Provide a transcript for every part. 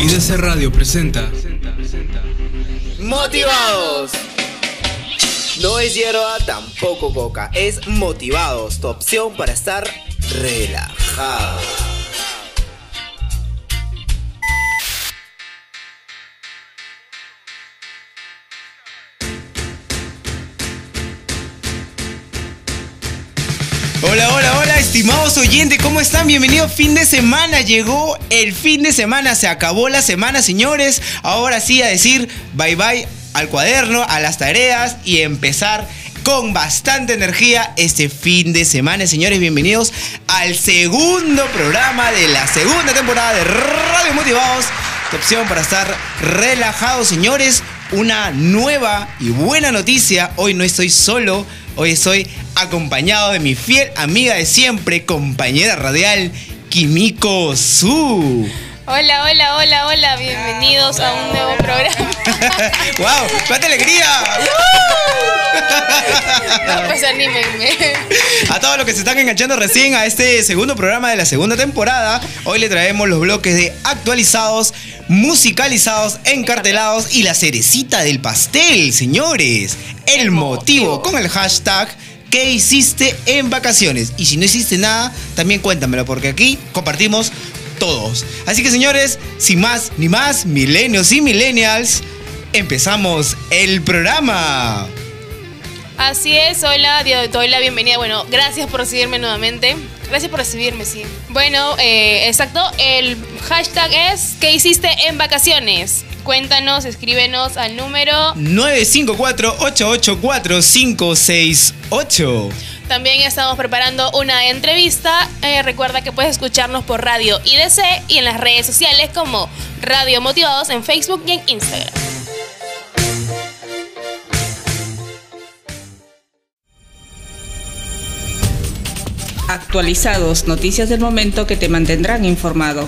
IDC Radio presenta Motivados. No es hierba, tampoco coca. Es Motivados, tu opción para estar relajado. Hola, hola, hola, estimados oyentes, ¿cómo están? Bienvenidos, fin de semana, llegó el fin de semana, se acabó la semana, señores. Ahora sí, a decir bye bye al cuaderno, a las tareas y empezar con bastante energía este fin de semana. Señores, bienvenidos al segundo programa de la segunda temporada de Radio Motivados. Tu opción para estar relajados, señores. Una nueva y buena noticia. Hoy no estoy solo. Hoy estoy acompañado de mi fiel amiga de siempre, compañera radial, Kimiko Su. Hola, hola, hola, hola, bienvenidos a un nuevo programa. ¡Wow! ¡Cuánta alegría! No, pues anímenme. A todos los que se están enganchando recién a este segundo programa de la segunda temporada, hoy le traemos los bloques de actualizados, musicalizados, encartelados y la cerecita del pastel, señores. El motivo con el hashtag ¿Qué hiciste en vacaciones? Y si no hiciste nada, también cuéntamelo, porque aquí compartimos todos. Así que señores, sin más ni más, milenios y millennials, empezamos el programa. Así es, hola, doy la bienvenida. Bueno, gracias por recibirme nuevamente. Gracias por recibirme, sí. Bueno, eh, exacto, el hashtag es ¿Qué hiciste en vacaciones? Cuéntanos, escríbenos al número 954-884-568. También estamos preparando una entrevista. Eh, recuerda que puedes escucharnos por Radio IDC y en las redes sociales como Radio Motivados en Facebook y en Instagram. Actualizados, noticias del momento que te mantendrán informado.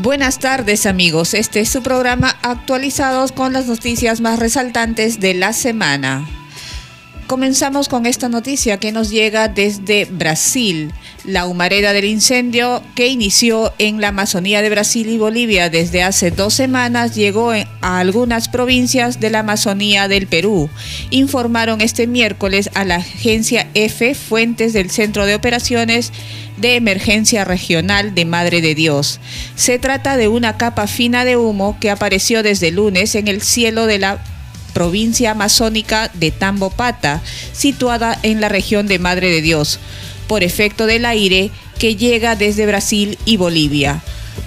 Buenas tardes amigos, este es su programa Actualizados con las noticias más resaltantes de la semana. Comenzamos con esta noticia que nos llega desde Brasil. La humareda del incendio que inició en la Amazonía de Brasil y Bolivia desde hace dos semanas llegó a algunas provincias de la Amazonía del Perú. Informaron este miércoles a la agencia EFE fuentes del Centro de Operaciones de Emergencia Regional de Madre de Dios. Se trata de una capa fina de humo que apareció desde lunes en el cielo de la provincia amazónica de Tambopata, situada en la región de Madre de Dios, por efecto del aire que llega desde Brasil y Bolivia.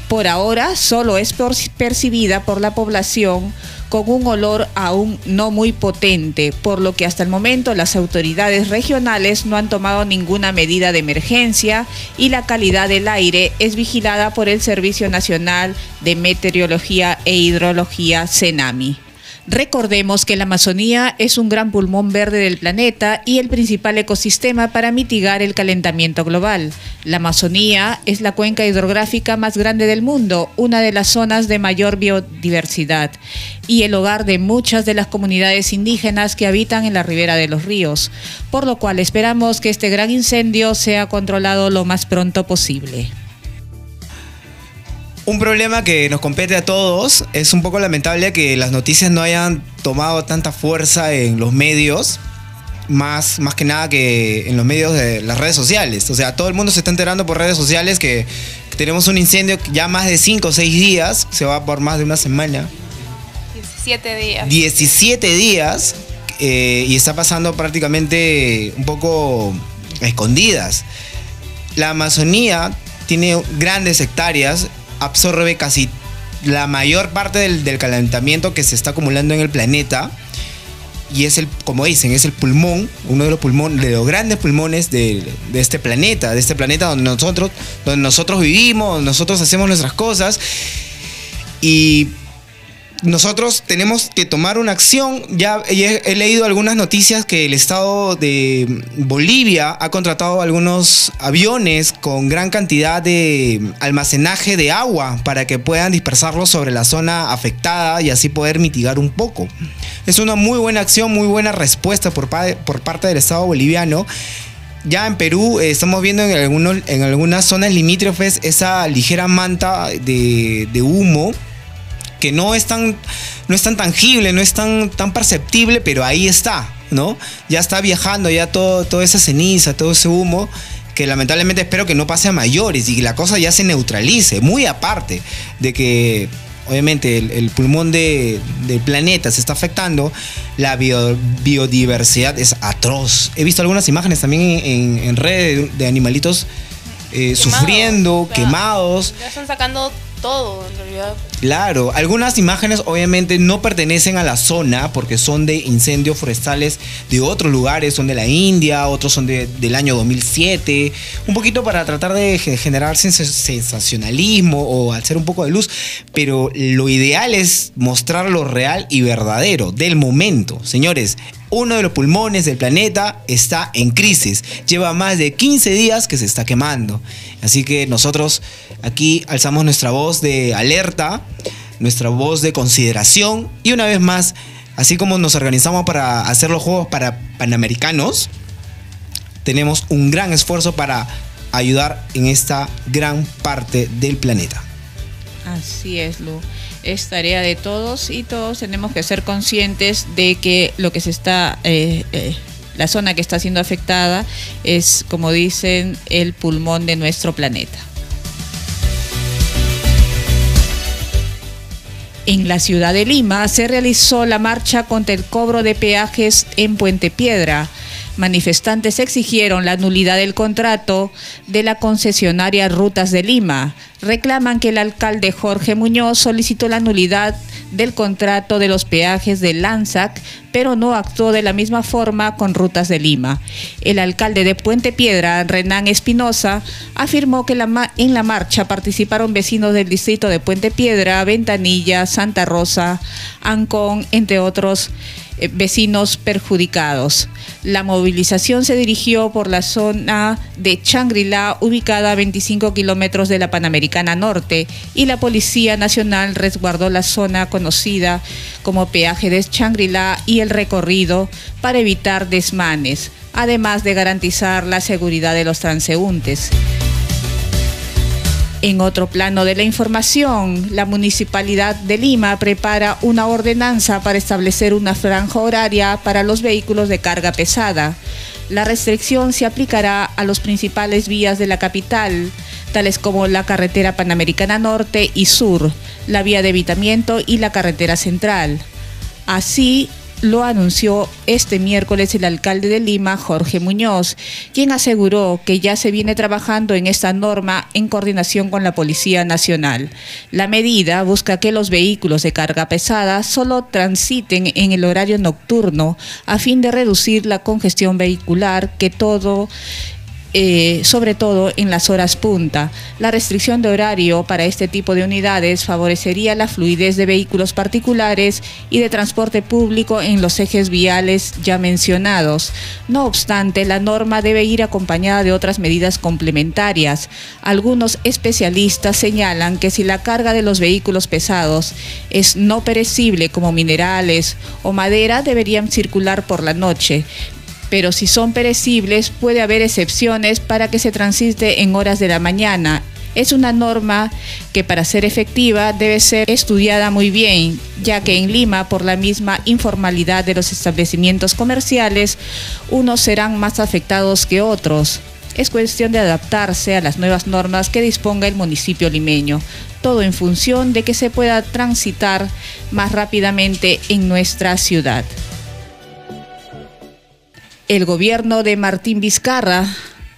Por ahora solo es percibida por la población con un olor aún no muy potente, por lo que hasta el momento las autoridades regionales no han tomado ninguna medida de emergencia y la calidad del aire es vigilada por el Servicio Nacional de Meteorología e Hidrología, CENAMI. Recordemos que la Amazonía es un gran pulmón verde del planeta y el principal ecosistema para mitigar el calentamiento global. La Amazonía es la cuenca hidrográfica más grande del mundo, una de las zonas de mayor biodiversidad y el hogar de muchas de las comunidades indígenas que habitan en la ribera de los ríos, por lo cual esperamos que este gran incendio sea controlado lo más pronto posible. Un problema que nos compete a todos es un poco lamentable que las noticias no hayan tomado tanta fuerza en los medios, más, más que nada que en los medios de las redes sociales. O sea, todo el mundo se está enterando por redes sociales que, tenemos un incendio ya más de 5 o 6 días, se va por más de una semana. 17 días. 17 días eh, y está pasando prácticamente un poco a escondidas. La Amazonía tiene grandes hectáreas absorbe casi la mayor parte del, calentamiento que se está acumulando en el planeta. Y es el, como dicen, es el pulmón, uno de los pulmones, de los grandes pulmones de, este planeta, de este planeta donde nosotros, donde nosotros vivimos, nosotros hacemos nuestras cosas. Y nosotros tenemos que tomar una acción. Ya he, leído algunas noticias que el Estado de Bolivia ha contratado algunos aviones con gran cantidad de almacenaje de agua para que puedan dispersarlo sobre la zona afectada y así poder mitigar un poco. Es una muy buena acción, muy buena respuesta por, pa- por parte del Estado boliviano. Ya en Perú eh, estamos viendo en, algunos, algunas zonas limítrofes esa ligera manta de humo que no es tan, no es tan tangible, no es tan, tan perceptible, pero ahí está, ¿no? Ya está viajando, ya todo, toda esa ceniza, todo ese humo, que lamentablemente espero que no pase a mayores y que la cosa ya se neutralice, muy aparte de que obviamente el, el pulmón de- del planeta se está afectando, la bio- biodiversidad es atroz. He visto algunas imágenes también en, en- en redes de, animalitos eh, sufriendo, quemados. Ya están sacando todo, en realidad. Claro, algunas imágenes obviamente no pertenecen a la zona porque son de incendios forestales de otros lugares, son de la India, otros son de- del año 2007, un poquito para tratar de ge- generar sens- sensacionalismo o hacer un poco de luz, pero lo ideal es mostrar lo real y verdadero del momento. Señores, uno de los pulmones del planeta está en crisis. Lleva más de 15 días que se está quemando. Así que nosotros aquí alzamos nuestra voz de alerta, nuestra voz de consideración y una vez más, así como nos organizamos para hacer los Juegos para Panamericanos, tenemos un gran esfuerzo para ayudar en esta gran parte del planeta. Así es, Lu. Es tarea de todos y todos tenemos que ser conscientes de que lo que se está, eh, eh, la zona que está siendo afectada es, como dicen, el pulmón de nuestro planeta. En la ciudad de Lima se realizó la marcha contra el cobro de peajes en Puente Piedra. Manifestantes exigieron la nulidad del contrato de la concesionaria Rutas de Lima. Reclaman que el alcalde Jorge Muñoz solicitó la nulidad del contrato de los peajes de Lanzac, pero no actuó de la misma forma con Rutas de Lima. El alcalde de Puente Piedra, Renán Espinosa, afirmó que en la marcha participaron vecinos del distrito de Puente Piedra, Ventanilla, Santa Rosa, Ancón, entre otros eh, vecinos perjudicados. La movilización se dirigió por la zona de Changrila, ubicada a 25 kilómetros de la Panamericana Norte, y la Policía Nacional resguardó la zona conocida como peaje de Changrila y el recorrido para evitar desmanes, además de garantizar la seguridad de los transeúntes. En otro plano de la información, la Municipalidad de Lima prepara una ordenanza para establecer una franja horaria para los vehículos de carga pesada. La restricción se aplicará a las principales vías de la capital, tales como la carretera Panamericana Norte y Sur, la vía de evitamiento y la carretera central. Así lo anunció este miércoles el alcalde de Lima, Jorge Muñoz, quien aseguró que ya se viene trabajando en esta norma en coordinación con la Policía Nacional. La medida busca que los vehículos de carga pesada solo transiten en el horario nocturno a fin de reducir la congestión vehicular que todo eh, sobre todo en las horas punta. La restricción de horario para este tipo de unidades favorecería la fluidez de vehículos particulares y de transporte público en los ejes viales ya mencionados. No obstante, la norma debe ir acompañada de otras medidas complementarias. Algunos especialistas señalan que si la carga de los vehículos pesados es no perecible como minerales o madera, deberían circular por la noche pero si son perecibles puede haber excepciones para que se transite en horas de la mañana. Es una norma que para ser efectiva debe ser estudiada muy bien, ya que en Lima, por la misma informalidad de los establecimientos comerciales, unos serán más afectados que otros. Es cuestión de adaptarse a las nuevas normas que disponga el municipio limeño, todo en función de que se pueda transitar más rápidamente en nuestra ciudad el gobierno de Martín Vizcarra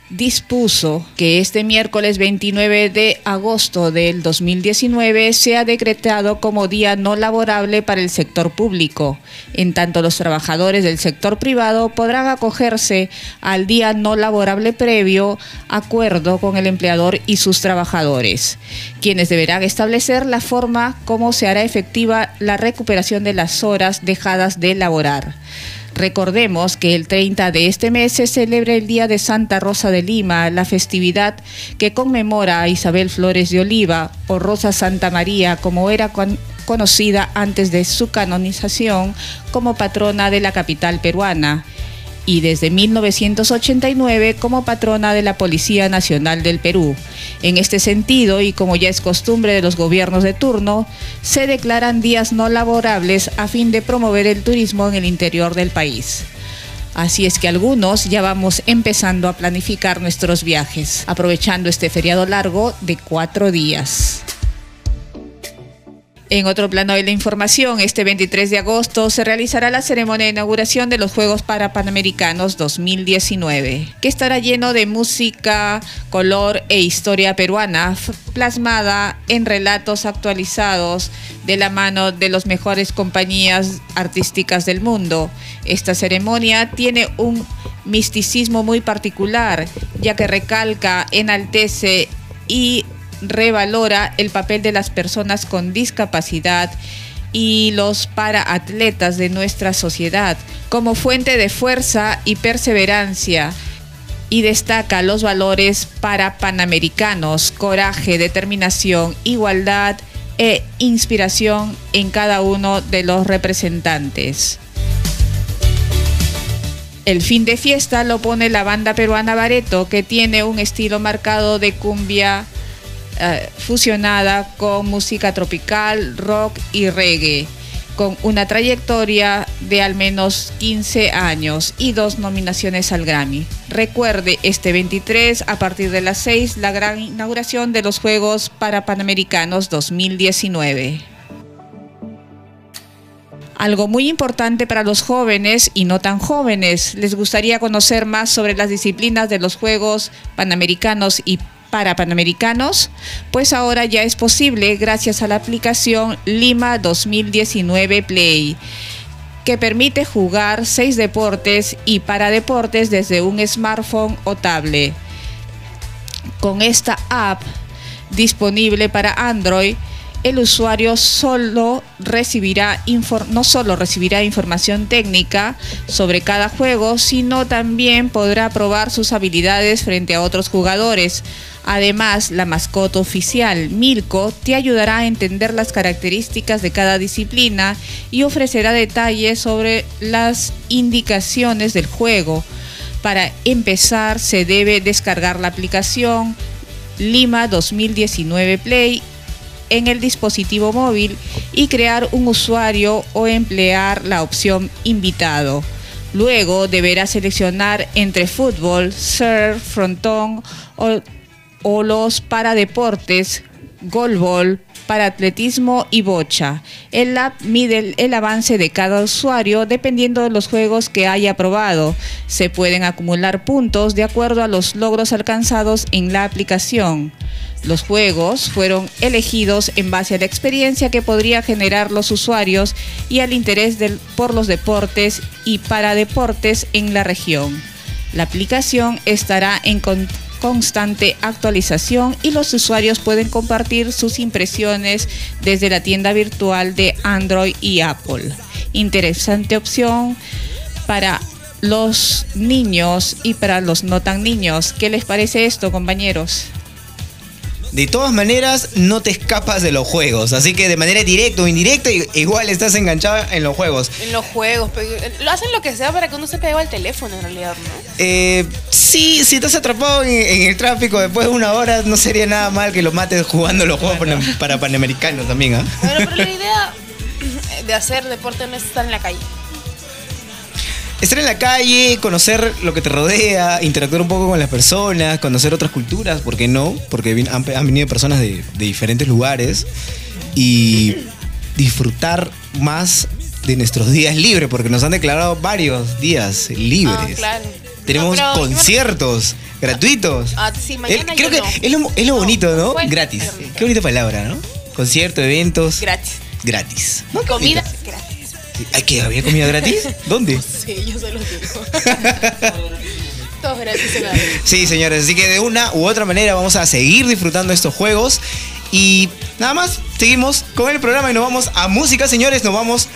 dispuso que este miércoles 29 de agosto del 2019 sea decretado como día no laborable para el sector público. En tanto, los trabajadores del sector privado podrán acogerse al día no laborable previo acuerdo con el empleador y sus trabajadores, quienes deberán establecer la forma como se hará efectiva la recuperación de las horas dejadas de laborar. Recordemos que el 30 de este mes se celebra el Día de Santa Rosa de Lima, la festividad que conmemora a Isabel Flores de Oliva o Rosa Santa María, como era conocida antes de su canonización como patrona de la capital peruana y desde 1989 como patrona de la Policía Nacional del Perú. En este sentido, y como ya es costumbre de los gobiernos de turno, se declaran días no laborables a fin de promover el turismo en el interior del país. Así es que algunos ya vamos empezando a planificar nuestros viajes, aprovechando este feriado largo de cuatro días. En otro plano de la información, este 23 de agosto se realizará la ceremonia de inauguración de los Juegos Parapanamericanos 2019, que estará lleno de música, color e historia peruana, plasmada en relatos actualizados de la mano de las mejores compañías artísticas del mundo. Esta ceremonia tiene un misticismo muy particular, ya que recalca, enaltece y revalora el papel de las personas con discapacidad y los paraatletas de nuestra sociedad como fuente de fuerza y perseverancia y destaca los valores para panamericanos, coraje, determinación, igualdad e inspiración en cada uno de los representantes. El fin de fiesta lo pone la banda peruana Bareto, que tiene un estilo marcado de cumbia eh, fusionada con música tropical, rock y reggae, con una trayectoria de al menos 15 años y dos nominaciones al Grammy. Recuerde este 23 a partir de las 6 la gran inauguración de los Juegos para Panamericanos 2019 algo muy importante para los jóvenes y no tan jóvenes. Les gustaría conocer más sobre las disciplinas de los Juegos Panamericanos y para Panamericanos, pues ahora ya es posible gracias a la aplicación Lima 2019 Play que permite jugar seis deportes y para deportes desde un smartphone o tablet. Con esta app disponible para Android, el usuario solo recibirá no solo recibirá información técnica sobre cada juego, sino también podrá probar sus habilidades frente a otros jugadores. Además, la mascota oficial, Milko, te ayudará a entender las características de cada disciplina y ofrecerá detalles sobre las indicaciones del juego. Para empezar, se debe descargar la aplicación Lima 2019 Play en el dispositivo móvil y crear un usuario o emplear la opción invitado. Luego deberá seleccionar entre fútbol, surf, frontón o, o los paradeportes, golbol, para atletismo y bocha. El app mide el avance de cada usuario dependiendo de los juegos que haya probado. Se pueden acumular puntos de acuerdo a los logros alcanzados en la aplicación. Los juegos fueron elegidos en base a la experiencia que podría generar los usuarios y al interés por los deportes y para deportes en la región. La aplicación estará en constante actualización y los usuarios pueden compartir sus impresiones desde la tienda virtual de Android y Apple. Interesante opción para los niños y para los no tan niños. ¿Qué les parece esto, compañeros? de todas maneras no te escapas de los juegos. Así que de manera directa o indirecta, igual estás enganchada en los juegos. En los juegos, lo hacen lo que sea para que uno se pegue al teléfono en realidad, ¿no? Eh, sí, si estás atrapado en, el tráfico después de una hora, no sería nada mal que lo mates jugando los juegos para, panamericanos también, ¿ah? pero la idea de hacer deporte no es estar en la calle estar en la calle, conocer lo que te rodea, interactuar un poco con las personas, conocer otras culturas, ¿por qué no? Porque han, venido personas de, diferentes lugares y disfrutar más de nuestros días libres, porque nos han declarado varios días libres. Ah, claro. Tenemos conciertos gratuitos. Ah, sí, mañana Eh, creo yo que no. es, lo, es lo bonito, ¿no? Gratis. Qué bonita palabra, ¿no? Concierto, eventos, Gratis. gratis. Comida Sí. gratis. ¿Ay, qué? ¿Había comida gratis? ¿Dónde? Sí, yo se los digo. Todos gratis en la Sí, señores, así que de una u otra manera vamos a seguir disfrutando estos juegos. Y nada más, seguimos con el programa y nos vamos a música, señores. Nos vamos.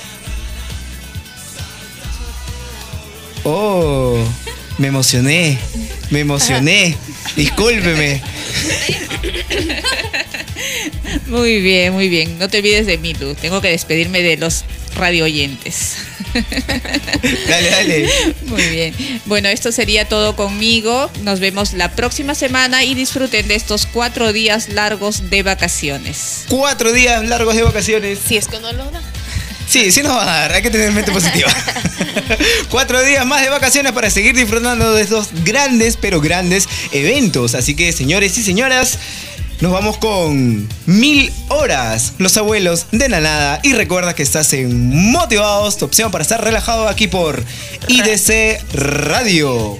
Oh, me emocioné. Me emocioné. Discúlpeme. Muy bien, muy bien. No te olvides de mí, Lu. Tengo que despedirme de los radio oyentes. Dale, dale. Muy bien. Bueno, esto sería todo conmigo. Nos vemos la próxima semana y disfruten de estos cuatro días largos de vacaciones. Cuatro días largos de vacaciones. Si es que no lo da. Sí, sí nos va a dar, hay que tener mente positiva. Cuatro días más de vacaciones para seguir disfrutando de estos grandes, pero grandes eventos. Así que, señores y señoras, nos vamos con mil horas, los abuelos de Nanada. Y recuerda que estás en Motivados, tu opción para estar relajado aquí por IDC Radio.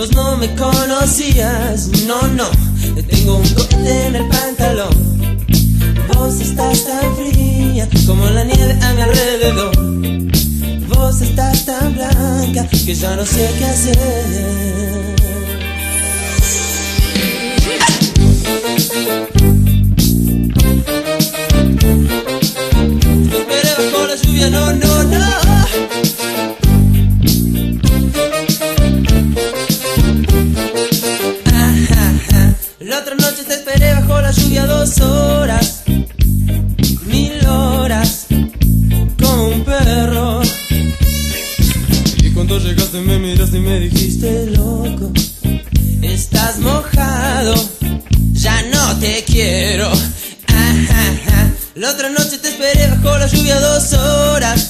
vos no me conocías, no, no, te tengo un cohete en el pantalón. Vos estás tan fría como la nieve a mi alrededor. Vos estás tan blanca que ya no sé qué hacer. Esperé bajo la lluvia, no, no. La lluvia dos horas, mil horas, como un perro. Y cuando llegaste me miraste y me dijiste, loco, estás mojado, ya no te quiero. La otra noche te esperé bajo la lluvia dos horas,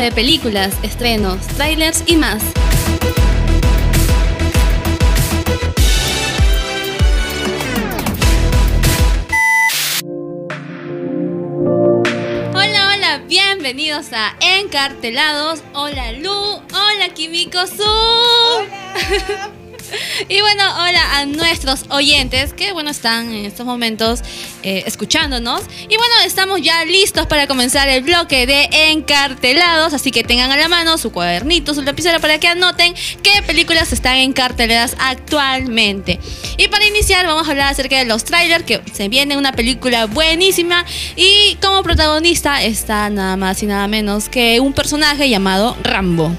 De películas, estrenos, trailers y más. Hola, hola, bienvenidos a Encartelados. Hola Lu, hola Kimiko Su. Y bueno, hola a nuestros oyentes que, bueno, están en estos momentos eh, escuchándonos. Y bueno, estamos ya listos para comenzar el bloque de encartelados. Así que tengan a la mano su cuadernito, su lapicera para que anoten qué películas están encarteladas actualmente. Y para iniciar, vamos a hablar acerca de los trailers, que se viene una película buenísima. Y como protagonista está nada más y nada menos que un personaje llamado Rambo.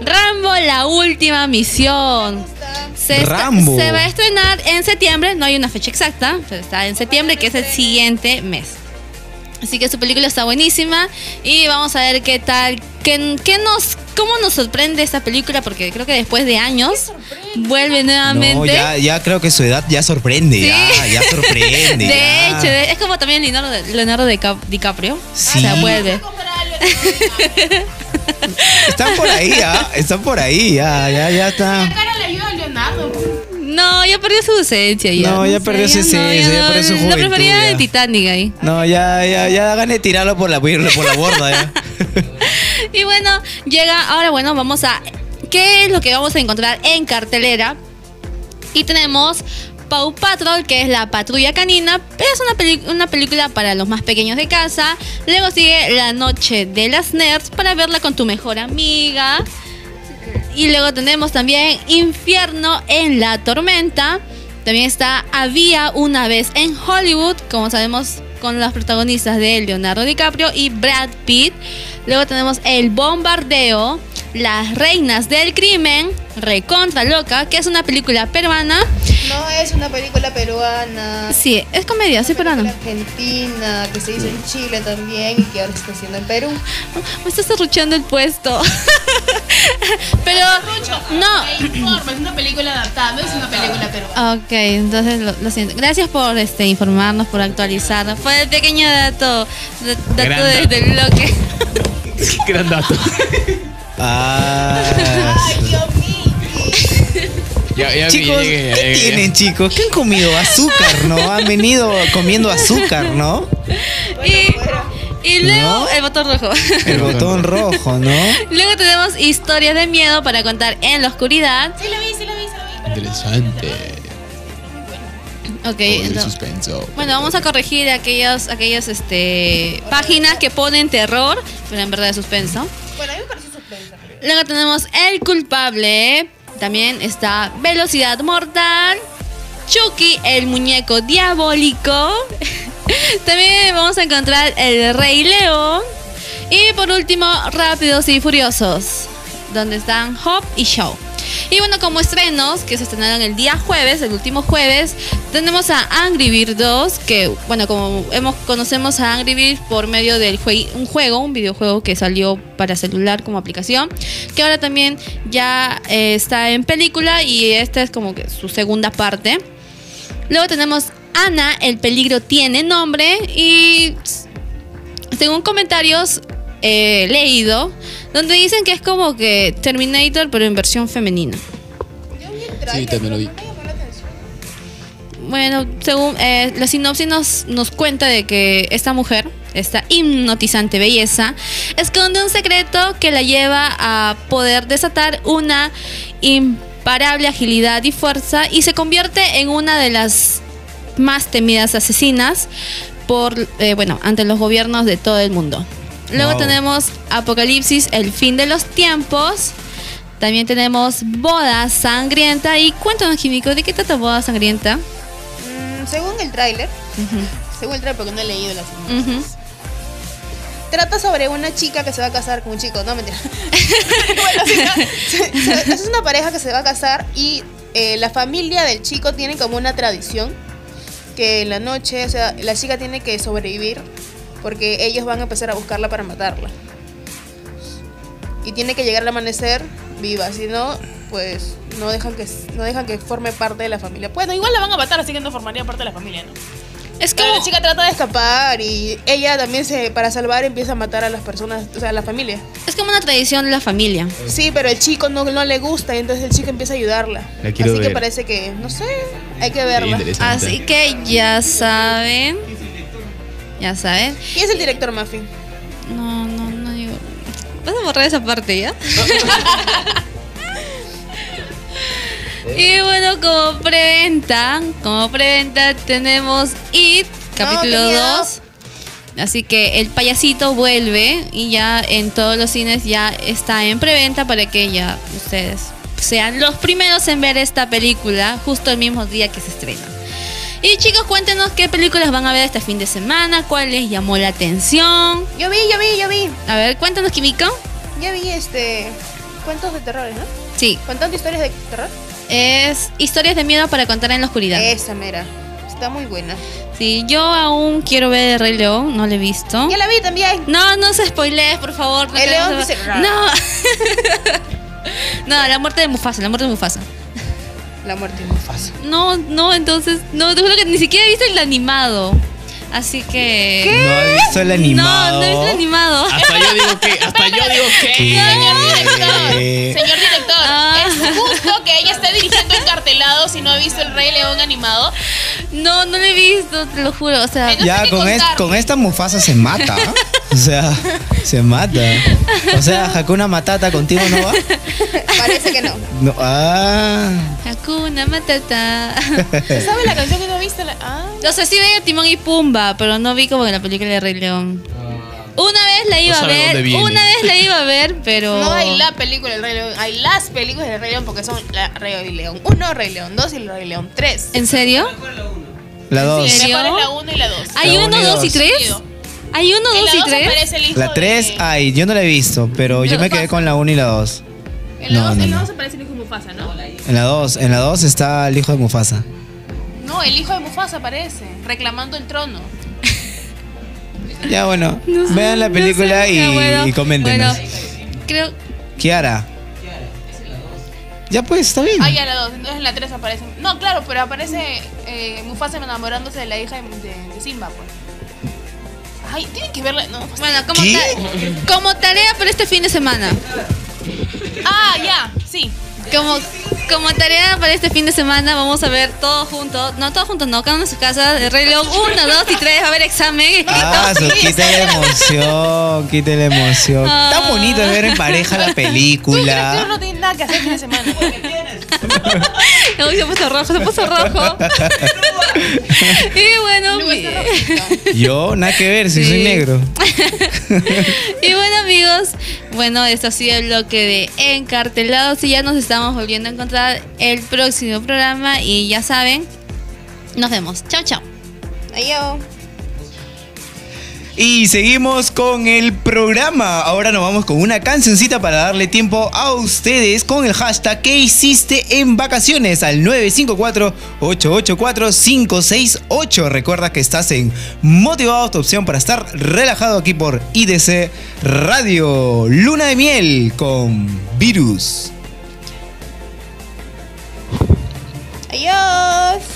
Rambo, la última misión. Se, está- Rambo. se va a estrenar en septiembre, no hay una fecha exacta, pero está en septiembre, que es el siguiente mes. Así que su película está buenísima y vamos a ver qué tal, qué, qué nos, cómo nos sorprende esta película, porque creo que después de años vuelve nuevamente. No, ya, ya creo que su edad ya sorprende, Sí. ya, ya sorprende. De ya. hecho, es como también Leonardo, Leonardo Dica- DiCaprio. Sí. O sea, vuelve. Están por ahí, ¿ah? Están por ahí, ya, ya, ya está. cara le ayuda a Leonardo. No, ya perdió su esencia. Ya. No, ya perdió su no, esencia, ya perdió su Lo juventud, prefería ya. en Titanic ahí. No, ya, ya, ya gané de tirarlo por la, por la borda, ya. Y bueno, llega, ahora bueno, vamos a... ¿Qué es lo que vamos a encontrar en cartelera? Y tenemos Paw Patrol, que es la patrulla canina. Es una, una película para los más pequeños de casa. Luego sigue La Noche de las Nerds para verla con tu mejor amiga. Y luego tenemos también Infierno en la Tormenta. También está Había una vez en Hollywood, como sabemos, con las protagonistas de Leonardo DiCaprio y Brad Pitt. Luego tenemos El Bombardeo, Las Reinas del Crimen, Recontra Loca, que es una película peruana. No es una película peruana. Sí, es comedia, sí, peruana. argentina que se hizo en Chile también y que ahora se está haciendo en Perú. Me estás arruchando el puesto. Pero, no. Informa, es una película adaptada, no es una película peruana. Ok, entonces lo, lo siento. Gracias por este informarnos, por actualizarnos. Fue el pequeño dato, dato Gran de- dato. del bloque. Gran dato. Ah, Ya, ya vi, chicos, llegué, ya ¿qué tienen, chicos? ¿Qué han comido? Azúcar, ¿no? Han venido comiendo azúcar, ¿no? y, y luego ¿No? el botón rojo. El botón rojo, ¿no? luego tenemos historias de miedo para contar en la oscuridad. Sí lo vi, sí lo vi, sí lo vi. Interesante. Ok, suspenso. bueno, vamos a corregir aquellas, aquellas este, páginas que ponen terror, pero en verdad es suspenso. Bueno, a mí me pareció suspensa. Luego tenemos El culpable. También está Velocidad Mortal. Chucky, el muñeco diabólico. También vamos a encontrar El Rey León. Y por último, Rápidos y Furiosos. Donde están Hop y Show. Y bueno, como estrenos que se estrenaron el día jueves, el último jueves, tenemos a Angry Birds 2, que bueno, como hemos, conocemos a Angry Birds por medio del un juego, un videojuego que salió para celular como aplicación, que ahora también ya eh, está en película y esta es como que su segunda parte. Luego tenemos Ana, el peligro tiene nombre y según comentarios eh, leído, donde dicen que es como que Terminator pero en versión femenina. Sí, también lo vi. Bueno, según eh, la sinopsis nos, nos cuenta de que esta mujer, esta hipnotizante belleza, esconde un secreto que la lleva a poder desatar una imparable agilidad y fuerza y se convierte en una de las más temidas asesinas por, eh, bueno, ante los gobiernos de todo el mundo. Luego Wow. tenemos Apocalipsis, el fin de los tiempos. También tenemos Boda Sangrienta. Y cuéntanos, Químico, ¿de qué trata Boda Sangrienta? Mm, según el tráiler, según el tráiler porque no he leído la Ujú. Trata sobre una chica que se va a casar con un chico, no mentira. bueno, sí, se- se- es una pareja que se va a casar y eh, la familia del chico tiene como una tradición que en la noche, o sea, la chica tiene que sobrevivir porque ellos van a empezar a buscarla para matarla. Y tiene que llegar al amanecer viva, si no, pues no dejan que no dejan que forme parte de la familia. Bueno, igual la van a matar, así que no formaría parte de la familia, ¿no? Es como, la chica trata de escapar y ella también se para salvar empieza a matar a las personas, o sea, a la familia. es como una tradición de la familia. Sí, pero el chico no, no le gusta y entonces el chico empieza a ayudarla. La quiero Así que ver. parece que, no sé, hay que verla. Así que ya saben. Ya saben. ¿Quién es el director Muffin? No, no, no digo. Vas a borrar esa parte ya. Y bueno, como preventa, como preventa tenemos It, capítulo qué miedo. 2. Así que el payasito vuelve y ya en todos los cines ya está en preventa para que ya ustedes sean los primeros en ver esta película justo el mismo día que se estrena. Y chicos, cuéntenos qué películas van a ver este fin de semana, cuál les llamó la atención. Yo vi, yo vi, yo vi. A ver, cuéntanos, Kimiko. Ya vi este. Cuentos de terror, ¿no? Sí, Contando historias de terror. es historias de miedo para contar en la oscuridad. Esa mera. Está muy buena. Sí, yo aún quiero ver El Rey León, no lo he visto. Ya la vi también. No, no se spoilees, por favor. El león dice. No. no, la muerte de Mufasa, la muerte de Mufasa. La muerte de Mufasa. No, no, entonces, no, te juro que ni siquiera he visto el animado. Así que. No he visto el animado. No, no he visto el animado. Hasta yo digo que, hasta yo digo que. Señor director, Eh. señor director, Ah. es justo que ella esté dirigiendo encartelado si no ha visto el Rey León animado. No, no lo he visto, te lo juro. O sea, Ya con, es- con esta Mufasa se mata. O sea, se mata. O sea, Hakuna Matata contigo no va. Parece que no. no ah. Hakuna Matata. ¿Sabes la canción que no viste? Ah. O sea, sí veía Timón y Pumba, pero no vi como en la película de Rey León. Ah. Una vez la iba a ver, una vez la iba a ver, pero... No hay la película del Rey León, hay las películas del Rey León porque son la Rey León 1, Rey León 2 y el Rey León 3. ¿En serio? La 2. ¿En serio? ¿En serio? La 1 y la 2. ¿Hay 1, 2 y 3? ¿Hay uno, dos y 2 tres? aparece el hijo La 3, de... ay, yo no la he visto, pero yo me quedé con la 1 y la 2. En la No, 2 no, en la no. 2 aparece el hijo de Mufasa, ¿no? En la 2, en la 2 está el hijo de Mufasa. No, el hijo de Mufasa aparece, reclamando el trono. Ya bueno, No sé, vean la no película sé, y, bueno, y coméntenos. bueno, creo. Kiara. Ya pues, está bien. Ah, ya la 2, entonces en la 3 aparece... No, claro, pero aparece eh, Mufasa enamorándose de la hija de, de- de Simba, pues. Ay, tienen que verla... No, Bueno, como, ¿Qué? ta- como tarea para este fin de semana. Ah, ya, sí. Como, como tarea para este fin de semana vamos a ver todos juntos. No, todos juntos no, cada uno en su casa. El Rey León 1, 2 y 3. Va a haber examen escrito. Ah, su, quita la emoción, quita la emoción. Ah. Tan bonito ver en pareja la Tú, película. no tienes nada que hacer el fin de semana. Uy, se puso rojo, se puso rojo. y bueno. Yo, nada que ver, si Sí. soy negro. y bueno amigos, bueno, esto ha sido el bloque de Encartelados y ya nos estamos volviendo a encontrar el próximo programa y ya saben, nos vemos. Chao, chao. Adiós. Y seguimos con el programa. Ahora nos vamos con una cancioncita para darle tiempo a ustedes con el hashtag ¿Qué hiciste en vacaciones? Al 954-884-568. Recuerda que estás en Motivados, tu opción para estar relajado aquí por IDC Radio. Luna de miel con Virus. Adiós.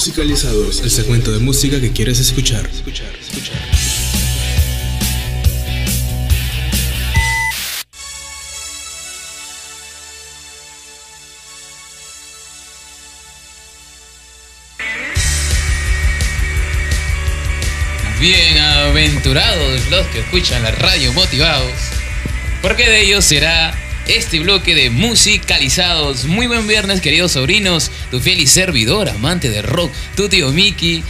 Musicalizados, el segmento de música que quieres escuchar. Bienaventurados los que escuchan la radio motivados, porque de ellos será este bloque de musicalizados. Muy buen viernes, queridos sobrinos, tu fiel y servidor, amante de rock, tu tío Mickey.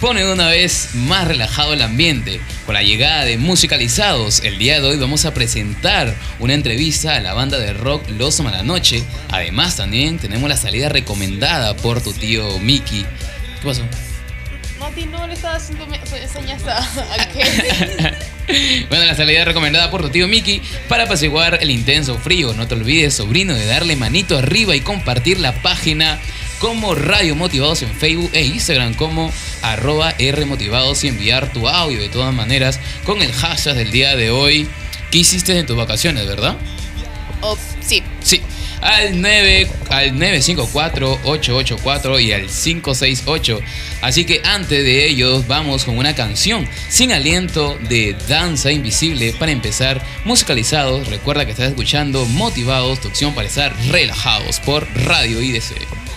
Pone una vez más relajado el ambiente. Con la llegada de Musicalizados, el día de hoy vamos a presentar una entrevista a la banda de rock Los Malanoche. Además, también tenemos la salida recomendada por tu tío Mickey. ¿Qué pasó? Mati no le estaba haciendo señas a. Bueno, la salida recomendada por tu tío Mickey para apaciguar el intenso frío. No te olvides, sobrino, de darle manito arriba y compartir la página como Radio Motivados en Facebook e Instagram como arroba Rmotivados y enviar tu audio de todas maneras con el hashtag del día de hoy. ¿Qué hiciste en tus vacaciones, verdad? Oh, sí. Sí. Al 9 al 954-884 y al 568. Así que antes de ellos vamos con una canción sin aliento de Danza Invisible para empezar musicalizados. Recuerda que estás escuchando Motivados, tu opción para estar relajados por Radio IDC.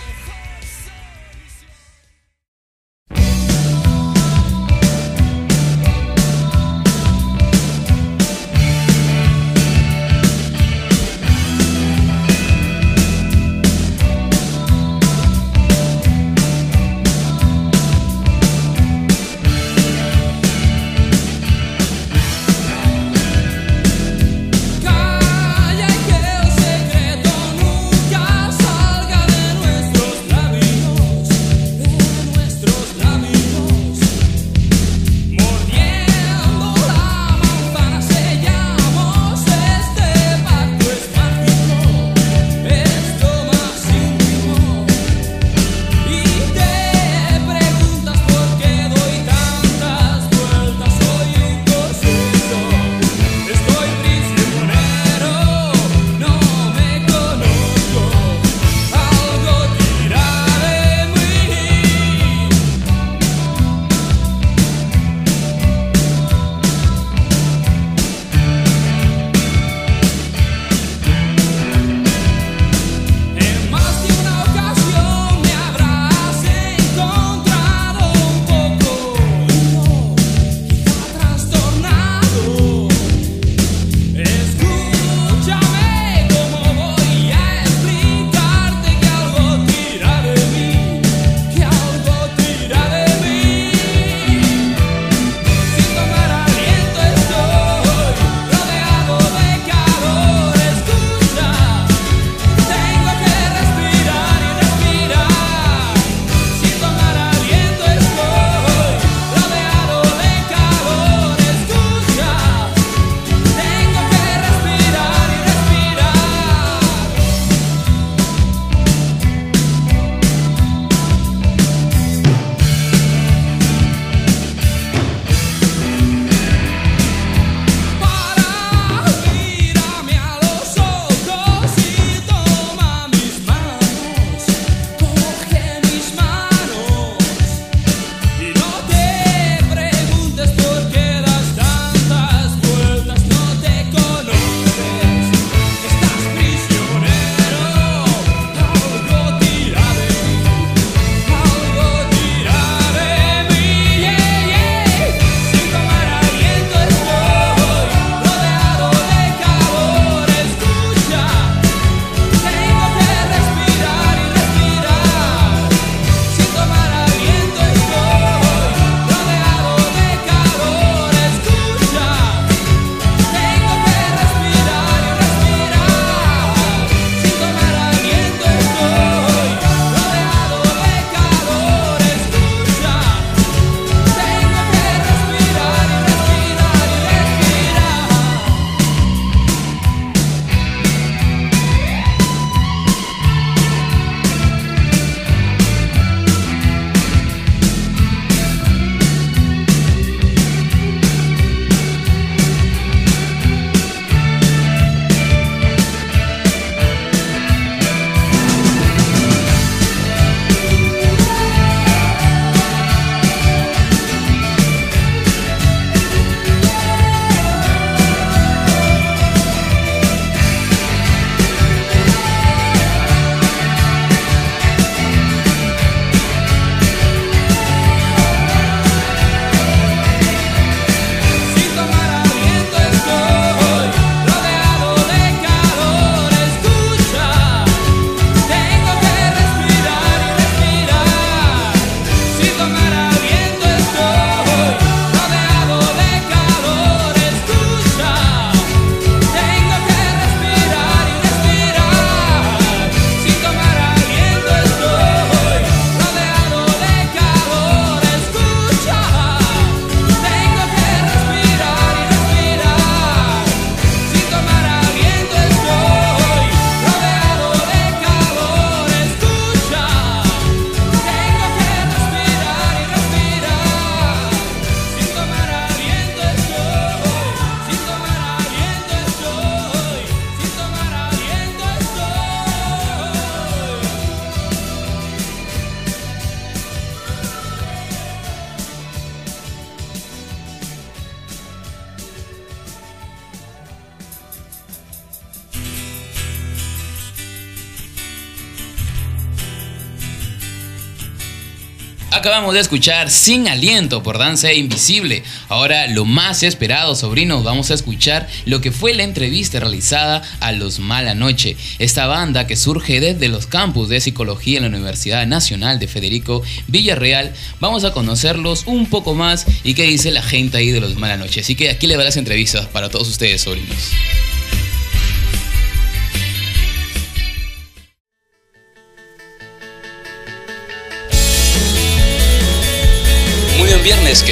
Acabamos de escuchar Sin Aliento por Danza Invisible. Ahora, lo más esperado, sobrinos, vamos a escuchar lo que fue la entrevista realizada a Los Mala Noche. Esta banda que surge desde los campus de psicología en la Universidad Nacional de Federico Villarreal. Vamos a conocerlos un poco más y qué dice la gente ahí de Los Mala Noche. Así que aquí le va las entrevistas para todos ustedes, sobrinos.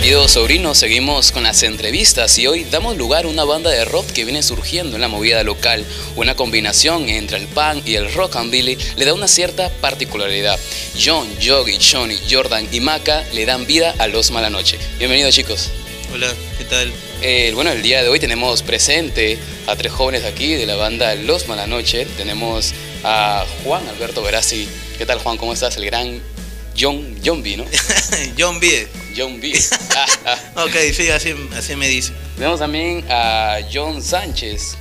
Queridos sobrinos, seguimos con las entrevistas y hoy damos lugar a una banda de rock que viene surgiendo en la movida local. Una combinación entre el punk y el rock and billy le da una cierta particularidad. John, Yogi, Johnny, Jordan y Maca le dan vida a Los Malanoche. Bienvenidos chicos. Hola, ¿qué tal? Eh, bueno, el día de hoy tenemos presente a tres jóvenes aquí de la banda Los Malanoche. Tenemos a Juan Alberto Verazzi. ¿Qué tal Juan? ¿Cómo estás? El gran John, John B, ¿no? John B. John B. ok, sí, así, así me dice. Tenemos también a John Sánchez.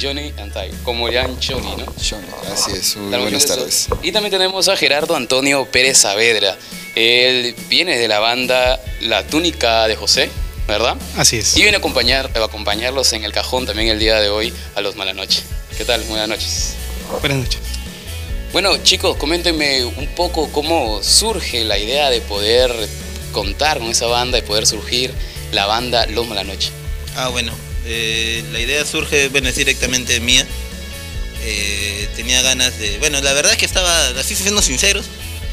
Johnny Antay, como Jan Johnny, ¿no? Johnny, así es. Muy buenas tardes. Y también tenemos a Gerardo Antonio Pérez Saavedra. Él viene de la banda La Túnica de José, ¿verdad? Así es. Y viene a, acompañar, a acompañarlos en el cajón también el día de hoy a los Malanoche. ¿Qué tal? Buenas noches. Buenas noches. Bueno, chicos, coméntenme un poco cómo surge la idea de poder contar con esa banda, de poder surgir la banda Los Malanoche. Ah, bueno, eh, la idea surge, bueno, es directamente mía. Eh, tenía ganas de, bueno, la verdad que estaba, así siendo sinceros,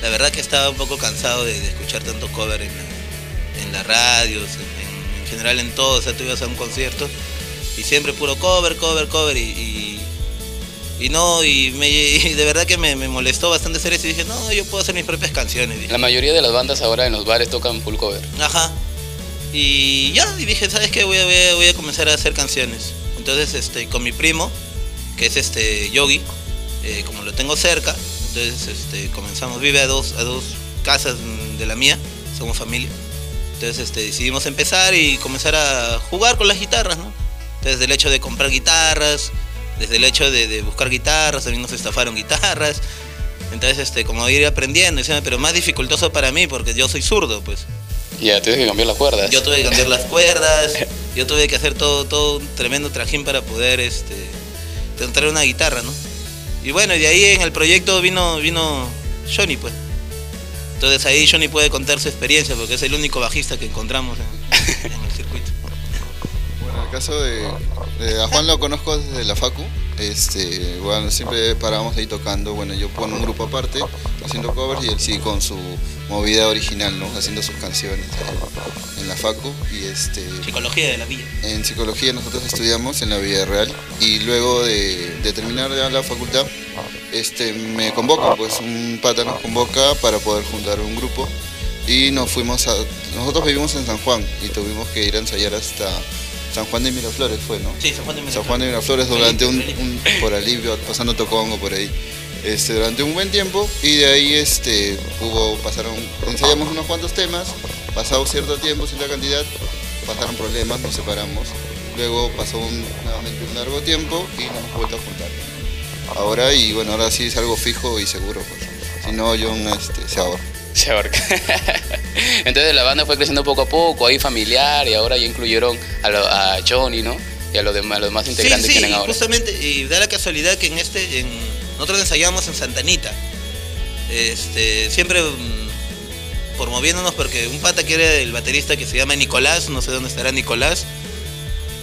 la verdad que estaba un poco cansado de, escuchar tanto cover en, la- en las radios, en, en general en todo, o sea, tú ibas a un concierto y siempre puro cover, cover, cover y, y, y no, y, me, y de verdad que me, me molestó bastante hacer eso y dije, no, yo puedo hacer mis propias canciones. dije. La mayoría de las bandas ahora en los bares tocan full cover. Ajá. Y ya, y dije, ¿sabes qué? Voy a, voy a, comenzar a hacer canciones. Entonces, este, con mi primo, que es este Yogi, eh, como lo tengo cerca, entonces este, comenzamos, vive a dos, a dos casas de la mía, somos familia. Entonces este, decidimos empezar y comenzar a jugar con las guitarras, ¿no? Desde el hecho de comprar guitarras, desde el hecho de, de buscar guitarras, también nos estafaron guitarras. Entonces, este, como ir aprendiendo, pero más dificultoso para mí porque yo soy zurdo, pues. Ya, tienes que cambiar las cuerdas. Yo tuve que cambiar las cuerdas, yo tuve que hacer todo, todo un tremendo trajín para poder este, encontrar una guitarra, ¿no? Y bueno, y de ahí en el proyecto vino, vino Johnny, pues. Entonces ahí Johnny puede contar su experiencia porque es el único bajista que encontramos en, en el circuito. En el caso de, de- a Juan lo conozco desde la Facu. Este, bueno, siempre parábamos ahí tocando. Bueno, yo pongo un grupo aparte, haciendo covers y él sí con su movida original, ¿no? Haciendo sus canciones en la Facu. Y este, Psicología de la villa. en psicología nosotros estudiamos en la Villa Real y luego de, de terminar ya la facultad este, me convoca, pues un pata nos convoca para poder juntar un grupo y nos fuimos a... Nosotros vivimos en San Juan y tuvimos que ir a ensayar hasta San Juan de Miraflores fue, ¿no? Sí, San Juan de San Juan de Miraflores durante un, un- por alivio, pasando Tocongo por ahí. Este, durante un buen tiempo y de ahí este, hubo, pasaron, ensayamos unos cuantos temas, pasado cierto tiempo, cierta cantidad, pasaron problemas, nos separamos. Luego pasó un- nuevamente un largo tiempo y nos hemos vuelto a juntar. Ahora y bueno, ahora sí es algo fijo y seguro, pues. Si no, John este, se ahorra. Se ahorca. Entonces la banda fue creciendo poco a poco, ahí familiar, y ahora ya incluyeron a, lo- a Johnny, ¿no? Y a los, demás, los integrantes sí, que tienen ahora. justamente, y da la casualidad que en este, en, nosotros ensayamos en Santanita. Este, siempre mm, promoviéndonos porque un pata que era el baterista que se llama Nicolás, no sé dónde estará Nicolás,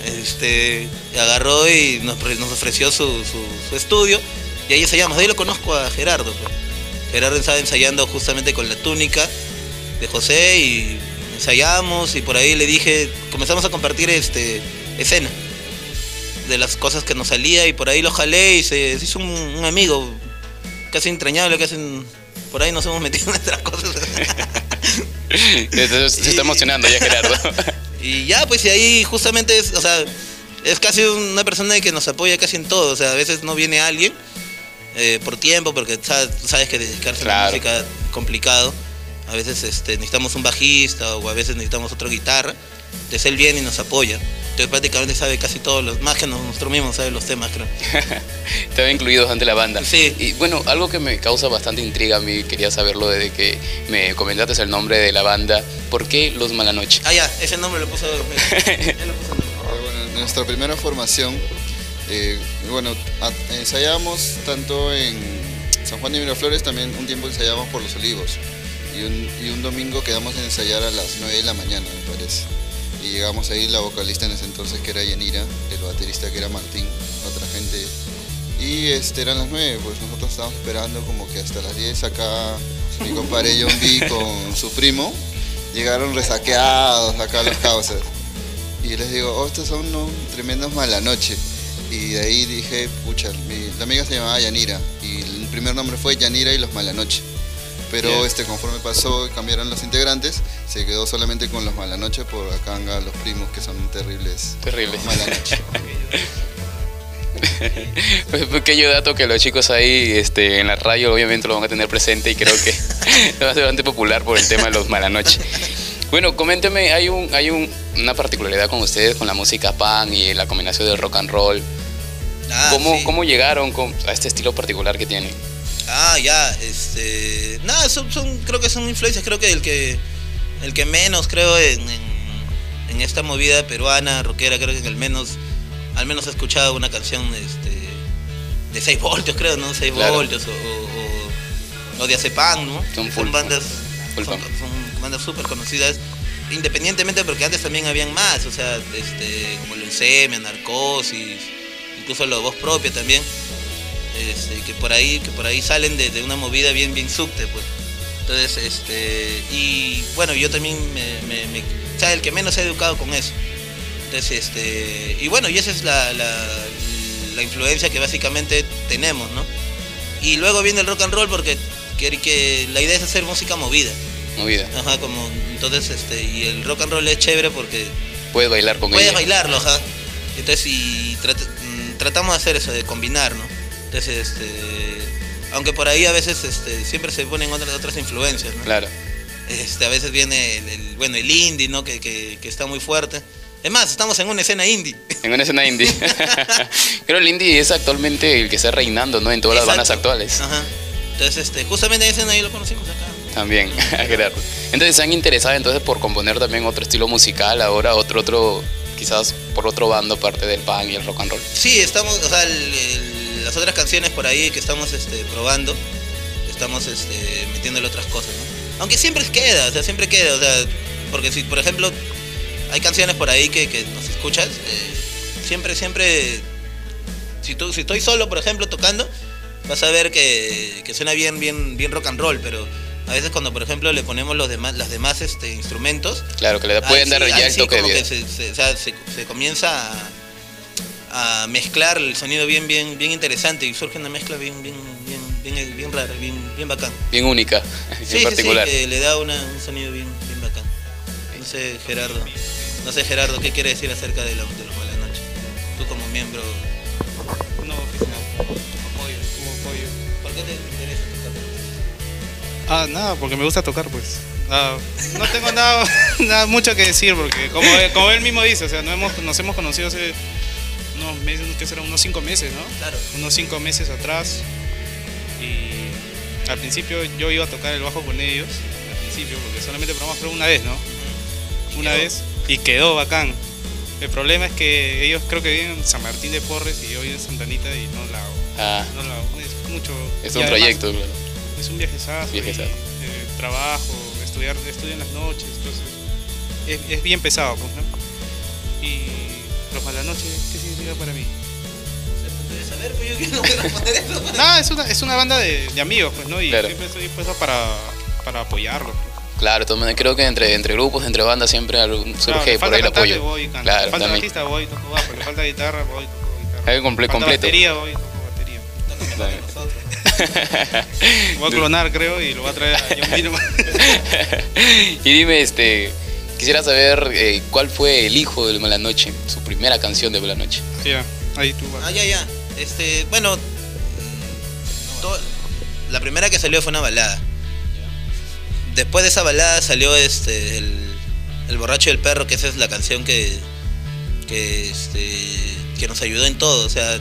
este, agarró y nos, ofreció su, su- su estudio y ahí ensayamos. De ahí lo conozco a Gerardo. pues. Gerardo estaba ensayando justamente con la túnica de José y ensayamos y por ahí le dije, comenzamos a compartir este, escena de las cosas que nos salía y por ahí lo jalé y se, se hizo un, un amigo casi entrañable, casi en- por ahí nos hemos metido en nuestras cosas. Entonces, se está emocionando ya Gerardo. y ya, pues y ahí justamente es, o sea, es casi una persona que nos apoya casi en todo, o sea, a veces no viene alguien eh, por tiempo, porque sabes, tú sabes que dedicarse a la música es complicado, a veces este, necesitamos un bajista o a veces necesitamos otra guitarra, entonces él viene y nos apoya. Entonces prácticamente sabe casi todos los, más que nosotros mismos sabe los temas, creo. Estaba incluido ante la banda. Sí. Y bueno, algo que me causa bastante intriga a mí, quería saberlo desde que me comentaste el nombre de la banda. ¿Por qué Los Malanoche? Ah, ya, ese nombre lo puso. él lo puso el nombre. Ah, Bueno, nuestra primera formación, eh, bueno, a- ensayábamos tanto en San Juan de Miraflores, también un tiempo ensayábamos por Los Olivos. Y un, y domingo quedamos en ensayar a las 9 de la mañana, me parece. Y llegamos ahí, la vocalista en ese entonces que era Yanira, el baterista que era Martín, otra gente. Y este, eran las 9, pues nosotros estábamos esperando como que hasta las 10 acá mi compadre John B con su primo llegaron resaqueados acá a los causas. Y les digo, oh, estos son unos tremendos mala noche. Y de ahí dije, pucha, mi- la amiga se llamaba Yanira. Y el primer nombre fue Yanira y los Malanoche. Pero Bien. este, conforme pasó, cambiaron los integrantes, se quedó solamente con los Malanoche por acá anga los primos que son terribles. Terribles. Malanoche. Pues, pequeño dato que los chicos ahí este, en la radio obviamente lo van a tener presente y creo que va a ser bastante popular por el tema de los malanoche. Bueno, coménteme, hay un, hay un, una particularidad con ustedes con la música punk y la combinación del rock and roll. Ah, ¿Cómo, sí. ¿Cómo llegaron a este estilo particular que tienen? Ah, ya, este. Nada, son, son- creo que son influencias, creo que el que el que menos creo en, en- en esta movida peruana, rockera, creo que el menos, al menos ha escuchado una canción este, de 6 voltios, creo, ¿no? 6 Claro. voltios o, o, o- de Acepam, ¿no? Son full bandas, full son, son bandas súper conocidas, independientemente porque antes también habían más, o sea, este, como Leucemia, Narcosis, incluso la voz propia también este, que por ahí que por ahí salen de, una movida bien bien subte pues. Entonces este y bueno yo también me, el que menos ha educado con eso. Entonces este y bueno y esa es la, la, influencia que básicamente tenemos no y luego viene el rock and roll porque que, que la idea es hacer música movida Movida. ajá como entonces este y el rock and roll es chévere porque Puedes bailar con Puedes ella. bailarlo, ajá. Entonces, y trat- mm, tratamos de hacer eso, de combinar, ¿no? Entonces, este, aunque por ahí a veces este, siempre se ponen otras, otras influencias, ¿no? Claro. Este, a veces viene el, el- bueno, el indie, ¿no? Que, que- que está muy fuerte. Es más, estamos en una escena indie. En una escena indie. Creo el indie es actualmente el que está reinando, ¿no? En todas las bandas Exacto. actuales. Ajá. Entonces, este, justamente en esa escena ahí lo conocimos acá. También, Gerardo. Entonces se han interesado entonces por componer también otro estilo musical, ahora otro, otro, quizás por otro bando aparte del punk y el rock and roll. Sí, estamos, o sea, las otras canciones por ahí que estamos este, probando, estamos este, metiéndole otras cosas, ¿no? Aunque siempre queda, o sea, siempre queda, o sea, porque si, por ejemplo, hay canciones por ahí que, que nos escuchas, eh, siempre, siempre, si, tú, si estoy solo, por ejemplo, tocando, vas a ver que, que suena bien, bien, bien rock and roll, pero a veces cuando, por ejemplo, le ponemos los demás, las demás este, instrumentos, Claro, que le pueden sí, dar ya el sí toque de como vida. que se, se- o sea, se- se comienza a, a mezclar el sonido bien, bien, bien interesante y surge una mezcla bien, bien, bien, bien, bien rara, bien, bien bacán. Bien única, Sí, en sí, sí, particular. que le da una- un sonido bien, bien bacán. No sé, Gerardo, no sé, Gerardo, ¿qué quiere decir acerca de, la- de los Malanoche? Tú como miembro, No, no. Apoyo, como apoyo. ¿por qué te? Ah, nada, porque me gusta tocar, pues. Ah, no tengo nada, nada mucho que decir, porque como, como él mismo dice, o sea, no hemos, nos hemos conocido hace unos meses, ¿qué será? Unos cinco meses, ¿no? Claro. Unos cinco meses atrás. Y al principio yo iba a tocar el bajo con ellos, al principio, porque solamente probamos creo una vez, ¿no? Una quedó. vez y quedó bacán. El problema es que ellos creo que viven en San Martín de Porres y yo vivo en Santanita y no la hago. Ah, No la hago. Es mucho. es un además proyecto, claro. Es un viajezazo. y, Viajezazo. eh, trabajo, estudiar, estudio en las noches, entonces es, es bien pesado, pues, ¿no? Y los malanoches, ¿qué significa para mí? Saber, pero yo que no voy a responder eso. Nada, es una, es una banda de, de amigos, pues, ¿no? Y Claro. siempre estoy dispuesto para, para apoyarlos. pues. Claro, creo que entre, entre grupos, entre bandas siempre algún- Claro, surge le por falta ahí el apoyo. voy y. Claro, le falta también. bajista, voy y toco bajo. Le falta guitarra, voy y toco guitarra. Algo comple- Le falta completo. batería, voy y toco batería. Voy a clonar, creo, y lo voy a traer a John y dime, este, quisiera saber eh, cuál fue el hijo de Malanoche, su primera canción de Malanoche. ya, ahí tú vas. Ah, ya, ya. Este, bueno, to- la primera que salió fue una balada. Después de esa balada salió este el, el borracho y el perro, que esa es la canción que, que, este, que nos ayudó en todo. O sea,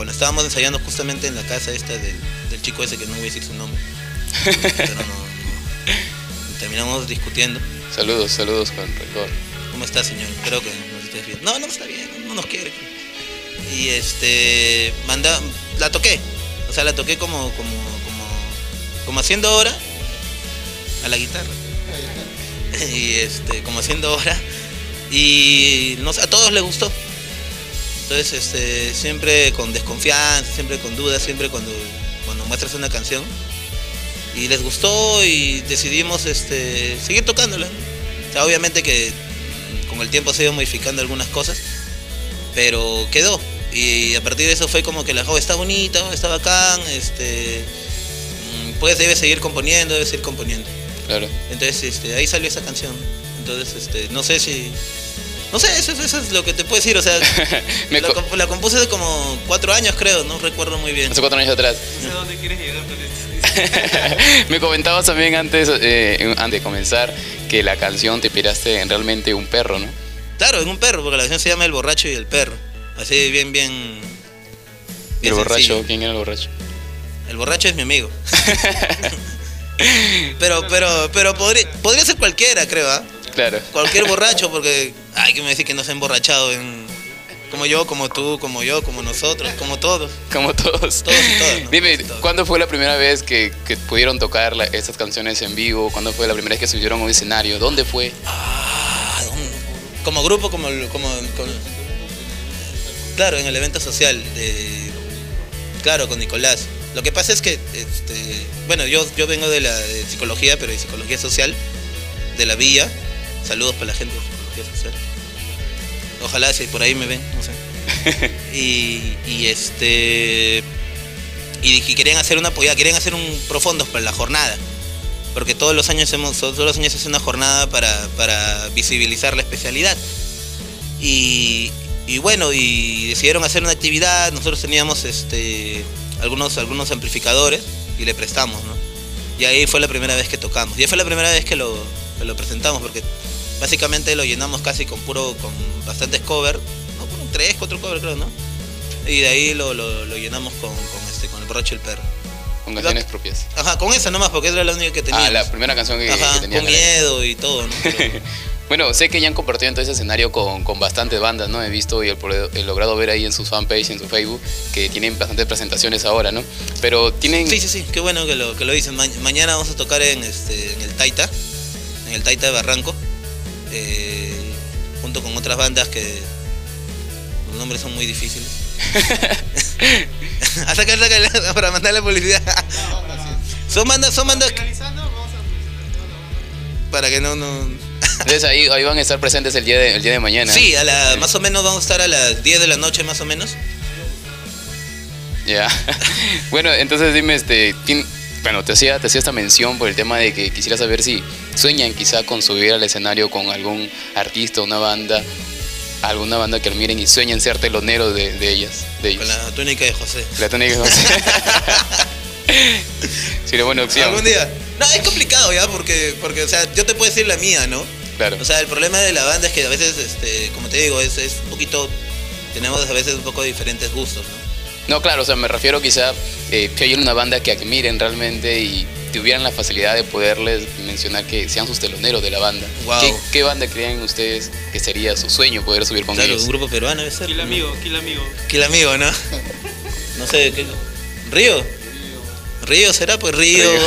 cuando estábamos ensayando justamente en la casa esta del, del chico ese que no voy a decir su nombre. Pero no, no. Terminamos discutiendo. Saludos, saludos con rencor. ¿Cómo está, señor? Creo que nos estés bien. No, no está bien, no nos quiere. Y este, manda, la toqué. O sea, la toqué como, como, como, como haciendo hora a la guitarra. Y este, como haciendo hora. Y a todos les gustó. Entonces, este, siempre con desconfianza, siempre con dudas, siempre cuando, cuando muestras una canción. Y les gustó y decidimos este, seguir tocándola. O sea, obviamente que con el tiempo se ido modificando algunas cosas, pero quedó. Y a partir de eso fue como que la joven está bonita, está bacán, este, mm, pues debe seguir componiendo, debe seguir componiendo. Claro. Entonces este, ahí salió esa canción. Entonces, este, no sé si... No sé, eso, eso es lo que te puedo decir. O sea, Me la, co- comp- la compuse hace como cuatro años, creo, no recuerdo muy bien. Hace cuatro años atrás. No sé dónde quieres llegar con esto. Me comentabas también antes, eh, antes de comenzar que la canción te inspiraste en realmente un perro, ¿no? Claro, en un perro, porque la canción se llama El borracho y el perro. Así bien, bien... ¿Y bien el borracho? sencillo. ¿Quién era el borracho? El borracho es mi amigo. pero, pero, pero podría, podría ser cualquiera, creo, ¿ah? Claro. Cualquier borracho, porque... Ay, que me dice que no se ha emborrachado en... Como yo, como tú, como yo, como nosotros, como todos. Como todos. Todos y todas, ¿no? Dime, ¿cuándo fue la primera vez que, que pudieron tocar la- estas canciones en vivo? ¿Cuándo fue la primera vez que subieron a un escenario? ¿Dónde fue? Ah, como grupo, como, como, como- Claro, en el evento social. de- claro, con Nicolás. Lo que pasa es que, este, bueno, yo, yo vengo de la de psicología, pero de psicología social, de la villa. Saludos para la gente. Ojalá si por ahí me ven, no sé. y, y este. Y que querían hacer una querían hacer un profundos para la jornada. Porque todos los años hemos, todos los años hace una jornada para, para visibilizar la especialidad. Y, y bueno, y decidieron hacer una actividad, nosotros teníamos este algunos, algunos amplificadores y le prestamos, ¿no? Y ahí fue la primera vez que tocamos. Y ahí fue la primera vez que lo, que lo presentamos, porque básicamente lo llenamos casi con puro, con bastantes covers, no, como tres, cuatro covers creo, ¿no? Y de ahí lo, lo, lo llenamos con, con este, con el y el perro. Con canciones propias. Ajá, con esa nomás, porque era la única que tenía. Ah, la primera canción que, Ajá, que tenían. con miedo y todo, ¿no? Bueno, sé que ya han compartido entonces escenario con, con bastantes bandas, ¿no? He visto y he, logrado ver ahí en sus fanpage, en su Facebook, que tienen bastantes presentaciones ahora, ¿no? Pero tienen... Sí, sí, sí, qué bueno que lo, que lo dicen. Ma- mañana vamos a tocar en, este, en el Taita, en el Taita de Barranco, eh, junto con otras bandas que los nombres son muy difíciles. a sacar, sacar, para mandarle publicidad. son bandas, son bandas que- para que no, no. Entonces ahí, ahí van a estar presentes el día de, el día de mañana. Sí, a la, más o menos vamos a estar a las 10 de la noche, más o menos. Ya. bueno, entonces dime, este, tien- bueno, te hacía, te hacía esta mención por el tema de que quisiera saber si sueñan quizá con subir al escenario con algún artista, una banda, alguna banda que admiren y sueñan ser teloneros de, de ellas, de ellos. Con la túnica de José. La tónica de José. Sería buena opción. Algún día. No, es complicado ya, porque, porque, o sea, yo te puedo decir la mía, ¿no? Claro. O sea, el problema de la banda es que a veces, este, como te digo, es, es un poquito, tenemos a veces un poco diferentes gustos, ¿no? No, claro, o sea, me refiero quizá eh, que hay una banda que admiren realmente y tuvieran la facilidad de poderles mencionar que sean sus teloneros de la banda. Wow. ¿Qué, qué banda creen ustedes que sería su sueño poder subir con Claro, ellos? un grupo peruano debe ser. Kill ¿no? amigo, kill amigo. Kill amigo, ¿no? No sé, ¿qué? ¿Río? Río será, pues Río. Río.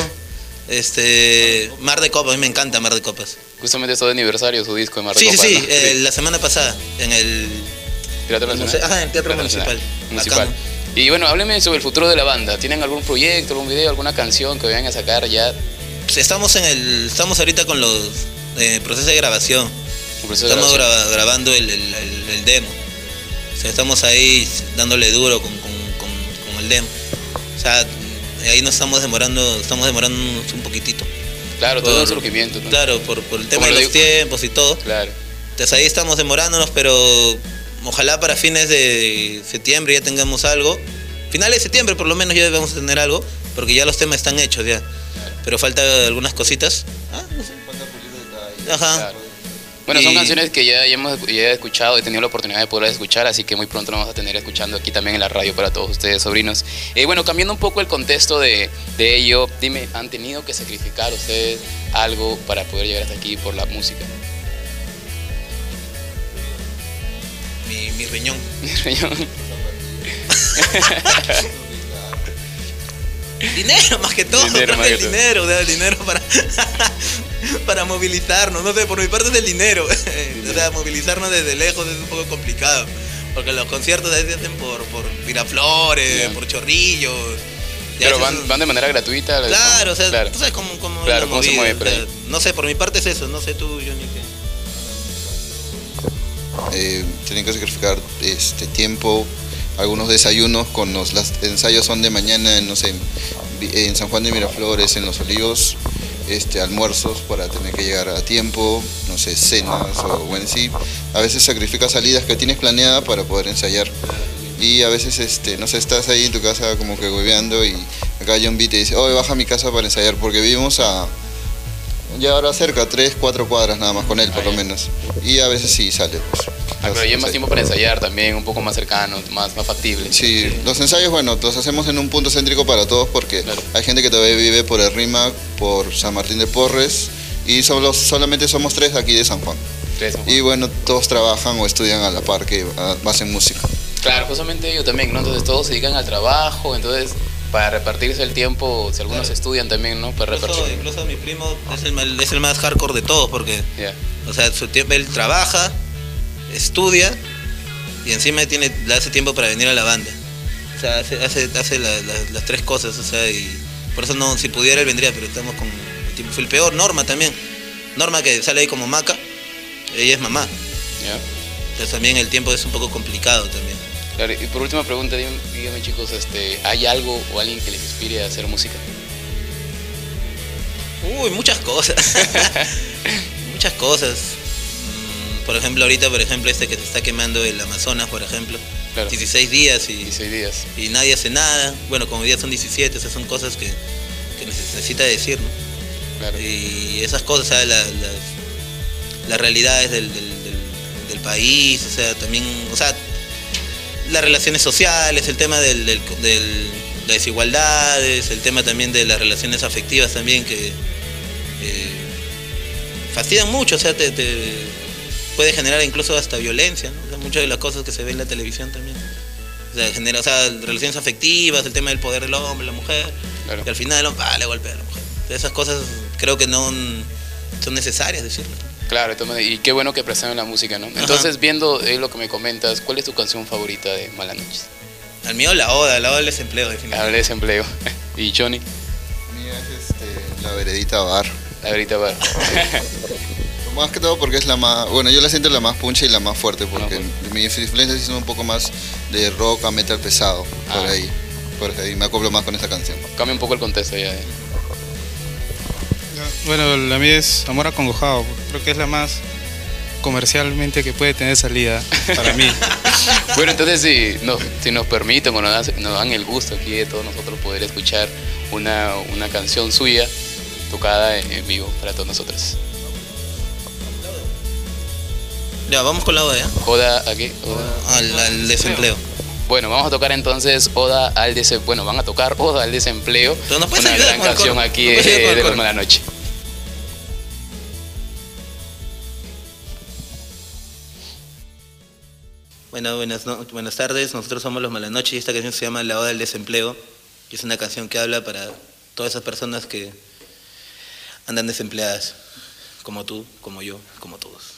Este. Mar de Copas, a mí me encanta Mar de Copas. Justamente está de aniversario su disco de Mar de Sí, sí, Copas, sí, ¿no? eh, la semana pasada, en el. Teatro no Nacional. sé, ajá, en el Teatro. Municipal. Municipal. Acá, Y bueno, hábleme sobre el futuro de la banda. ¿Tienen algún proyecto, algún video, alguna canción que vayan a sacar ya? Pues Estamos en el. Estamos ahorita con los eh, procesos de grabación. Proceso de Estamos grabación. graba- grabando el, el- el- el demo. O sea, estamos ahí dándole duro con, con- con- con el demo. O sea, ahí nos estamos demorando, estamos demorándonos un poquitito. Claro, todo Por- un surgimiento. ¿no? Claro, por, por el tema de lo los digo- tiempos y todo. Claro. Entonces ahí estamos demorándonos, pero ojalá para fines de septiembre ya tengamos algo. Finales de septiembre por lo menos ya debemos tener algo, porque ya los temas están hechos ya. Pero falta algunas cositas. Ah, no sé. Ajá. Bueno, son Y- canciones que ya, ya hemos ya he escuchado, he tenido la oportunidad de poder escuchar, así que muy pronto lo vamos a tener escuchando aquí también en la radio para todos ustedes, sobrinos. Eh, bueno, cambiando un poco el contexto de, de ello, dime, ¿han tenido que sacrificar ustedes algo para poder llegar hasta aquí por la música? Mi, mi riñón. Dinero más que todo, Dinero más que el todo. dinero, o sea, el dinero para, para movilizarnos, no sé, por mi parte es el dinero, o sea, movilizarnos desde lejos es un poco complicado, porque los conciertos a veces se hacen por, por Miraflores, por Chorrillos, Pero van, van de manera gratuita. ¿les- Claro, o sea, claro. tú sabes cómo, Claro, se mueve o sea, no sé, por mi parte es eso, no sé tú, Johnny, qué. Eh, tienen que sacrificar este tiempo, algunos desayunos con los ensayos son de mañana, no sé, en San Juan de Miraflores, en Los Olivos, este almuerzos para tener que llegar a tiempo, no sé, cenas o bueno, sí, a veces sacrificas salidas que tienes planeada para poder ensayar. Y a veces, este, no sé, estás ahí en tu casa como que hueveando y acá John B te dice, oye, baja a mi casa para ensayar, porque vivimos a, ya ahora cerca, tres, cuatro cuadras nada más con él por lo menos. Y a veces sí sale. Pues. Ah, pero más tiempo para ensayar también, un poco más cercano, más, más factible. Sí, los ensayos, bueno, los hacemos en un punto céntrico para todos porque hay gente que todavía vive por el RIMAC, por San Martín de Porres y solo, solamente somos tres aquí de San Juan. Tres, Y bueno, todos trabajan o estudian a la par que ah, hacen música. Claro, justamente ellos también, ¿no? Entonces todos se dedican al trabajo, entonces para repartirse el tiempo, si algunos estudian también, ¿no? Para Incluso, incluso mi primo es el, es el más hardcore de todos porque, o sea, su tiempo, él trabaja, estudia y encima tiene, le hace tiempo para venir a la banda. O sea, hace, hace, hace la- la- las tres cosas, o sea, y por eso no, si pudiera él vendría, pero estamos con. Fue el peor, Norma también. Norma que sale ahí como maca, ella es mamá. Entonces también el tiempo es un poco complicado también. Claro, y por última pregunta, díganme, díganme, chicos, este, ¿hay algo o alguien que les inspire a hacer música? Uy, muchas cosas. muchas cosas. Mm, Por ejemplo, ahorita, por ejemplo, este que se está quemando el Amazonas, por ejemplo. 16 días y, días. y nadie hace nada. Bueno, como hoy día son 17, esas son cosas que, que neces- necesita decir, ¿no? Y esas cosas, o sea, la- las, las realidades del, del- del- del país, o sea, también, o sea, las relaciones sociales, el tema del, del, del- las desigualdades, el tema también de las relaciones afectivas también que eh, fastidian mucho, o sea, te, te puede generar incluso hasta violencia, ¿no? O sea, muchas de las cosas que se ven en la televisión también. O sea, genera, o sea, relaciones afectivas, el tema del poder del hombre, la mujer, y al final el hombre ah, le golpea a la mujer. Esas cosas creo que no son necesarias decirlo. Claro, y qué bueno que presentan la música, ¿no? Entonces, viendo eh, lo que me comentas, ¿cuál es tu canción favorita de Malas Noches? Al mío la oda, la oda del desempleo, definitivamente. Habla de desempleo. ¿Y Johnny? Mía es este, la veredita bar. La veredita bar. Más que todo porque es la más, bueno, yo la siento la más puncha y la más fuerte porque mis influencias son un poco más de rock a metal pesado, por Ah. ahí. Por ahí me acoplo más con esta canción. Cambia un poco el contexto ya. eh. Bueno, la mía es Amor Acongojado. Creo que es la más comercialmente que puede tener salida para mí. Bueno, entonces si, no, si nos permiten o nos dan, nos dan el gusto aquí de todos nosotros poder escuchar una, una canción suya tocada en, en vivo para todos nosotros. Ya, vamos con la oda, ¿ya? Oda a qué? Oda- Al, al desempleo. Bueno, vamos a tocar entonces Oda al desempleo. Bueno, van a tocar Oda al desempleo. nos una gran canción aquí Nos de, de coro. Mala Noche. Bueno, buenas, buenas tardes. Nosotros somos Los Malanoche y esta canción se llama La Oda del Desempleo. Y es una canción que habla para todas esas personas que andan desempleadas, como tú, como yo, como todos.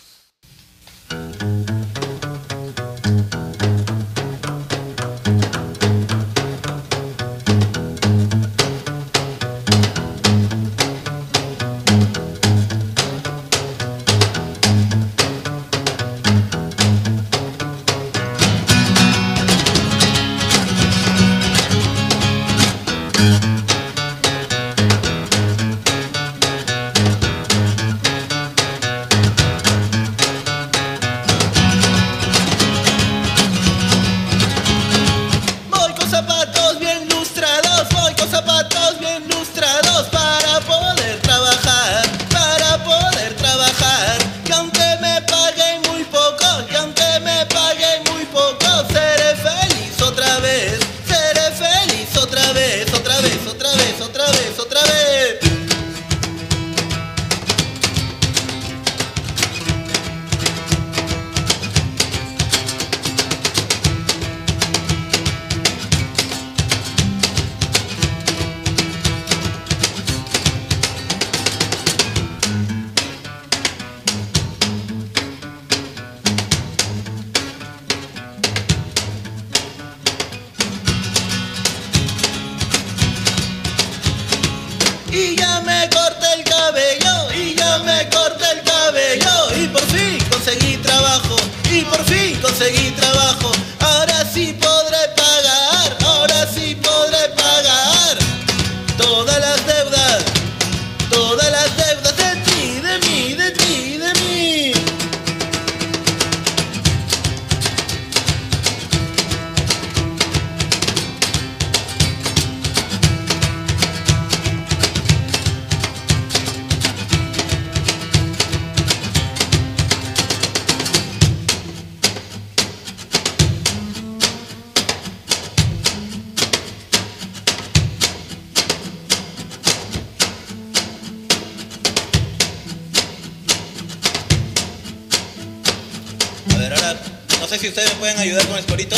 Ustedes me pueden ayudar con el corito.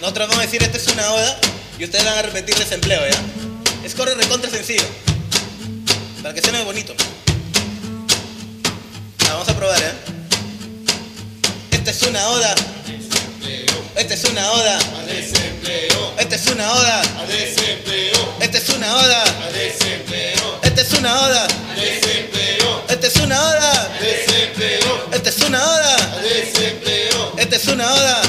Nosotros vamos a decir, esta es una oda, y ustedes van a repetir desempleo, ¿ya? Es corre recontra sencillo. Para que suene bonito. Ah, vamos a probar, ¿eh? Esta es una oda. Esta es una oda. Esta es una oda. Esta es una oda. Esta es una oda. Esta es una oda. Esta es una oda. Esta una oda.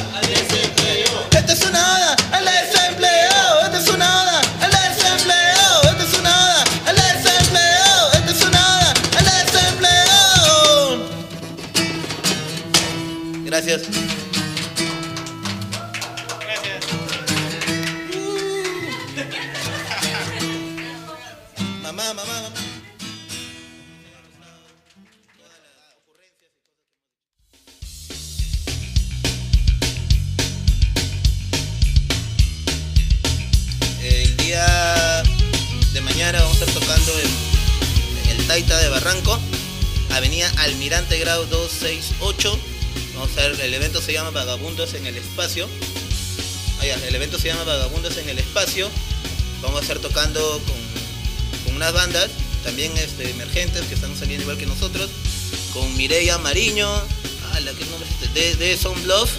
Se llama Vagabundos en el Espacio. El evento se llama Vagabundos en el Espacio. Vamos a estar tocando con, con unas bandas, también este, emergentes que están saliendo igual que nosotros, con Mireia Mariño, ah, nombre es este? de, de Sound Love,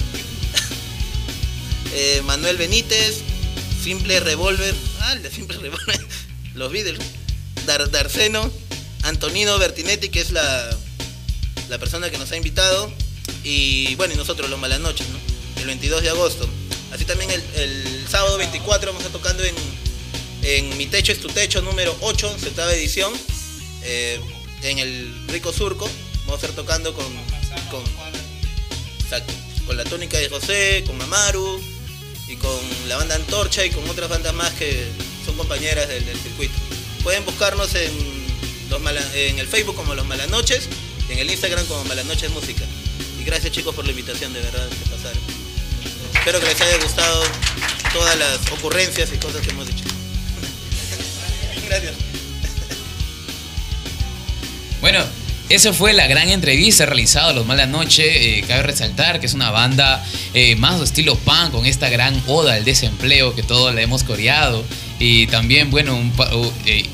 eh, Manuel Benítez, Simple Revolver, Simple Revolver, los Beatles, Dar, Darceno, Antonino Bertinetti, que es la, la persona que nos ha invitado, y bueno, y nosotros los Malas Noches, ¿no? El 22 de agosto. Así también el, sábado 24 vamos a estar tocando en, en Mi Techo es tu Techo número 8, septava edición, eh, en el Rico Surco. Vamos a estar tocando con, con, con la tónica de José, con Mamaru y con la banda Antorcha y con otras bandas más que son compañeras del, circuito. Pueden buscarnos en, los en el Facebook como Los Malanoches y en el Instagram como Malanoches Música. Y gracias chicos por la invitación, de verdad, que pasaron. Espero que les haya gustado todas las ocurrencias y cosas que hemos dicho. Gracias. Bueno, eso fue la gran entrevista realizada a Los Mala Noche. Eh, cabe resaltar que es una banda eh, más de estilo punk, con esta gran oda al desempleo que todos la hemos coreado. Y también, bueno, un uh, eh,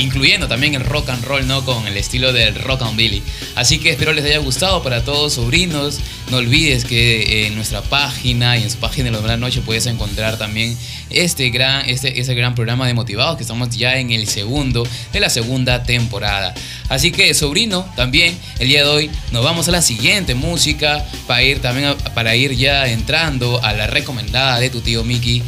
incluyendo también el rock and roll, ¿no? Con el estilo del rock and billy. Así que espero les haya gustado para todos sobrinos. No olvides que eh, en nuestra página y en su página de Los Mala Noche puedes encontrar también este gran, este, gran programa de motivados que estamos ya en el segundo de la segunda temporada. Así que sobrino, también el día de hoy nos vamos a la siguiente música para ir también a- para ir ya entrando a la recomendada de tu tío Mickey.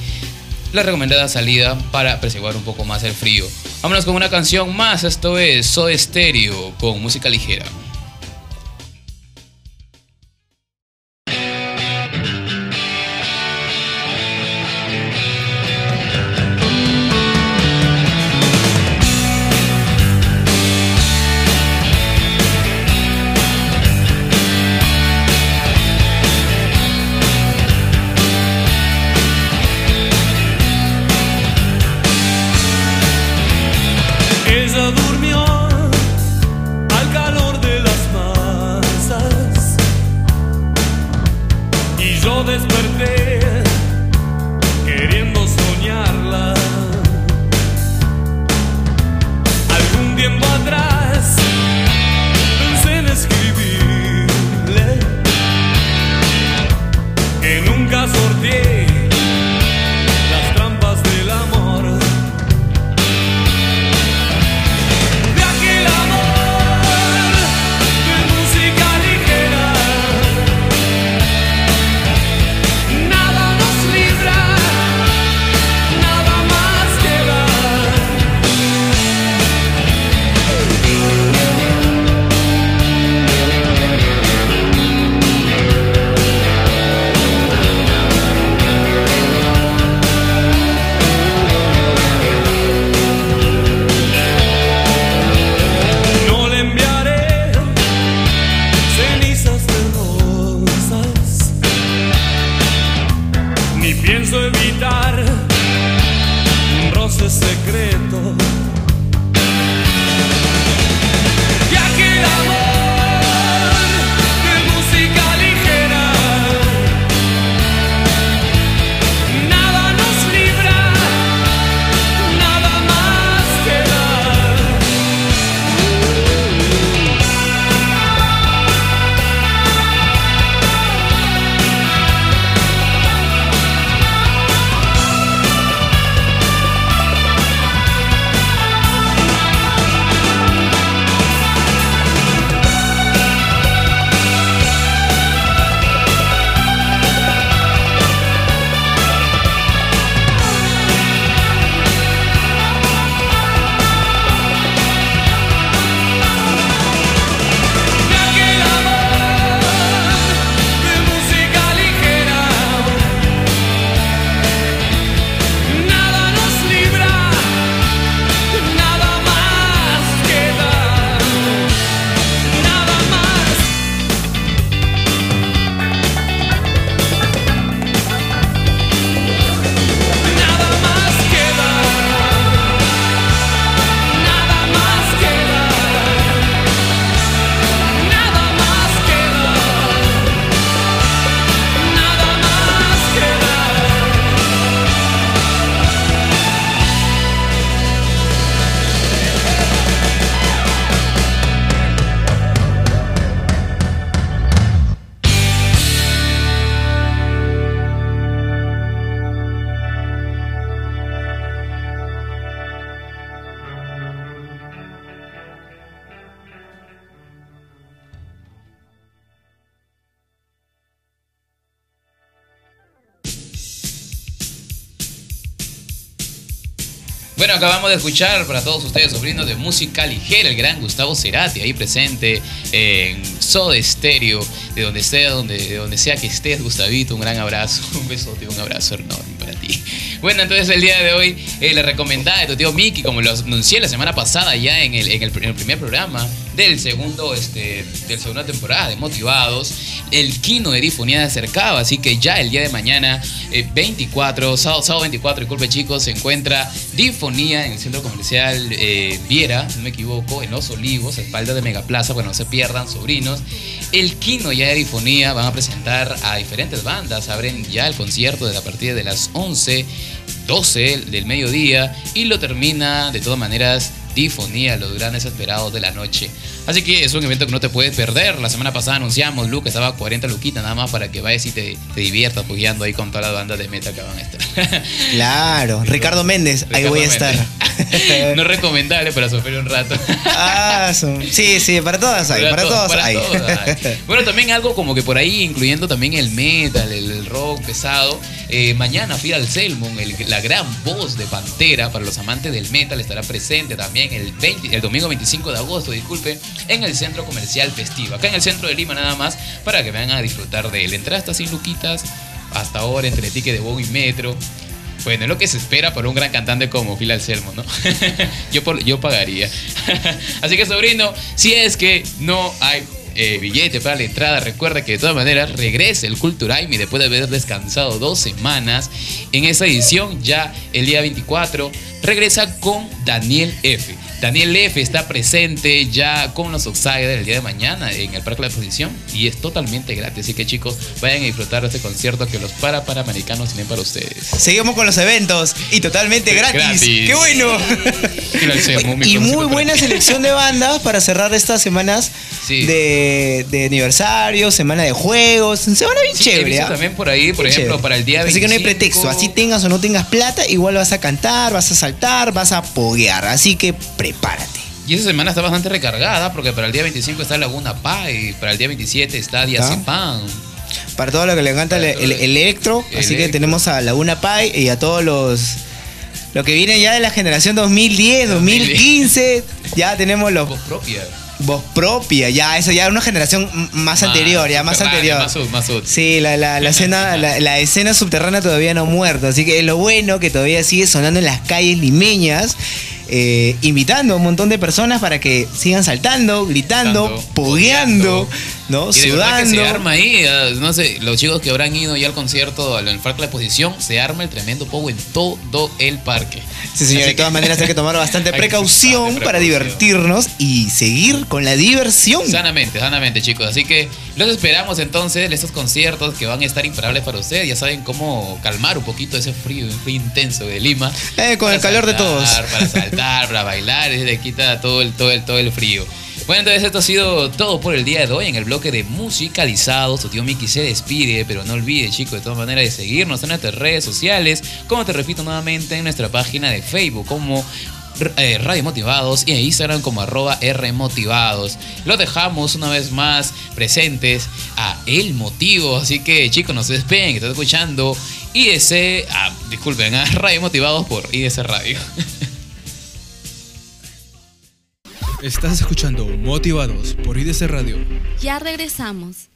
La recomendada salida para preservar un poco más el frío. Vámonos con una canción más. Esto es Soda Stereo con música ligera. Bueno, acabamos de escuchar para todos ustedes, sobrinos de música ligera, el gran Gustavo Cerati, ahí presente en Soda Stereo, de donde sea, donde, de donde sea que estés, Gustavito, un gran abrazo, un besote, un abrazo enorme para ti. Bueno, entonces el día de hoy, eh, la recomendada de tu tío Mickey, como lo anuncié la semana pasada ya en el, en el, primer programa del segundo, este, del segunda temporada de Motivados, el Kino de Difonía se acercaba, así que ya el día de mañana, eh, 24, sábado, sábado 24, disculpe chicos, se encuentra Difonía en el centro comercial eh, Viera, no me equivoco, en Los Olivos, espalda de Megaplaza, bueno, no se pierdan, sobrinos. El Kino ya de Difonía van a presentar a diferentes bandas, abren ya el concierto de la partida de las 11, 12 del mediodía y lo termina de todas maneras Difonía, los grandes esperados de la noche. Así que es un evento que no te puedes perder. La semana pasada anunciamos, Luke, estaba a 40 luquitas nada más para que vayas y te, te diviertas pugiando ahí con todas las bandas de meta que van a estar. Claro, Ricardo Méndez, ahí voy a Méndez. estar. no es recomendable para sufrir un rato. Ah, sí, sí, para todas hay, para, todos, todos para hay. todos hay. Bueno, también algo como que por ahí, incluyendo también el metal, el, rock pesado. eh, mañana Phil Selmon, el- la gran voz de Pantera para los amantes del metal, estará presente también el, 20 el domingo 25 de agosto, disculpe, en el centro comercial festivo. Acá en el centro de Lima nada más, para que vayan a disfrutar de él. Entrada hasta sin luquitas, hasta ahora entre ticket de Bogo y Metro. Bueno, es lo que se espera por un gran cantante como Phil Anselmo, ¿no? yo, yo pagaría. Así que, sobrino, si es que no hay eh, billete para la entrada, recuerda que de todas maneras regresa el Culturaimi después de haber descansado dos semanas. En esa edición, ya el día 24, regresa con Daniel F. Daniel F está presente ya con los Outsiders el día de mañana en el Parque de la Exposición y es totalmente gratis. Así que chicos, vayan a disfrutar de este concierto que los para panamericanos tienen para ustedes. Seguimos con los eventos y totalmente gratis. Gratis. ¡Qué bueno! Y concepto muy buena selección de bandas para cerrar estas semanas Sí. de, de aniversario, semana de juegos. Semana bien Sí, chévere. ¿ah? también por ahí, por Bien ejemplo, chévere. para el día Así que no hay 25. pretexto. Así tengas o no tengas plata, igual vas a cantar, vas a saltar, vas a poguear. Así que prepárate. Y esa semana está bastante recargada porque para el día 25 está Laguna Pai, para el día 27 está Diazepam. Para todo lo que le encanta el, el- el electro. Así que tenemos a Laguna Pai y a todos los. Lo que viene ya de la generación 2010, 2015. Ya tenemos los. Voz propia. Voz propia, ya, eso ya es una generación más, anterior, ya más anterior. Más, sub- más sub. Sí, la, la, la escena, la, la escena subterránea todavía no ha muerto, así que es lo bueno que todavía sigue sonando en las calles limeñas, eh, invitando a un montón de personas para que sigan saltando, gritando, pogueando, ¿no? Y de que se Sudando. arma ahí, eh, no sé, los chicos que habrán ido ya al concierto, al parque de la exposición, se arma el tremendo pogo en todo el parque. Sí, señor, de todas maneras hay que tomar bastante precaución para divertirnos y seguir con la diversión. Sanamente, sanamente, chicos. Así que los esperamos entonces en estos conciertos que van a estar imparables para ustedes. Ya saben cómo calmar un poquito ese frío, frío intenso de Lima. Eh, con el calor de todos. Para saltar, para bailar, y le quita todo el, todo el, todo el frío. Bueno, entonces esto ha sido todo por el día de hoy en el bloque de musicalizados. Tu tío Miki se despide, pero no olvide, chicos, de todas maneras de seguirnos en nuestras redes sociales. Como te repito nuevamente, en nuestra página de Facebook como eh, Radio Motivados y en Instagram como arroba Rmotivados. Los dejamos una vez más presentes a El Motivo. Así que chicos, no se despeguen, que están escuchando IDC, ah, Radio Motivados por IDC Radio. Estás escuchando Motivados por IDC Radio. Ya regresamos.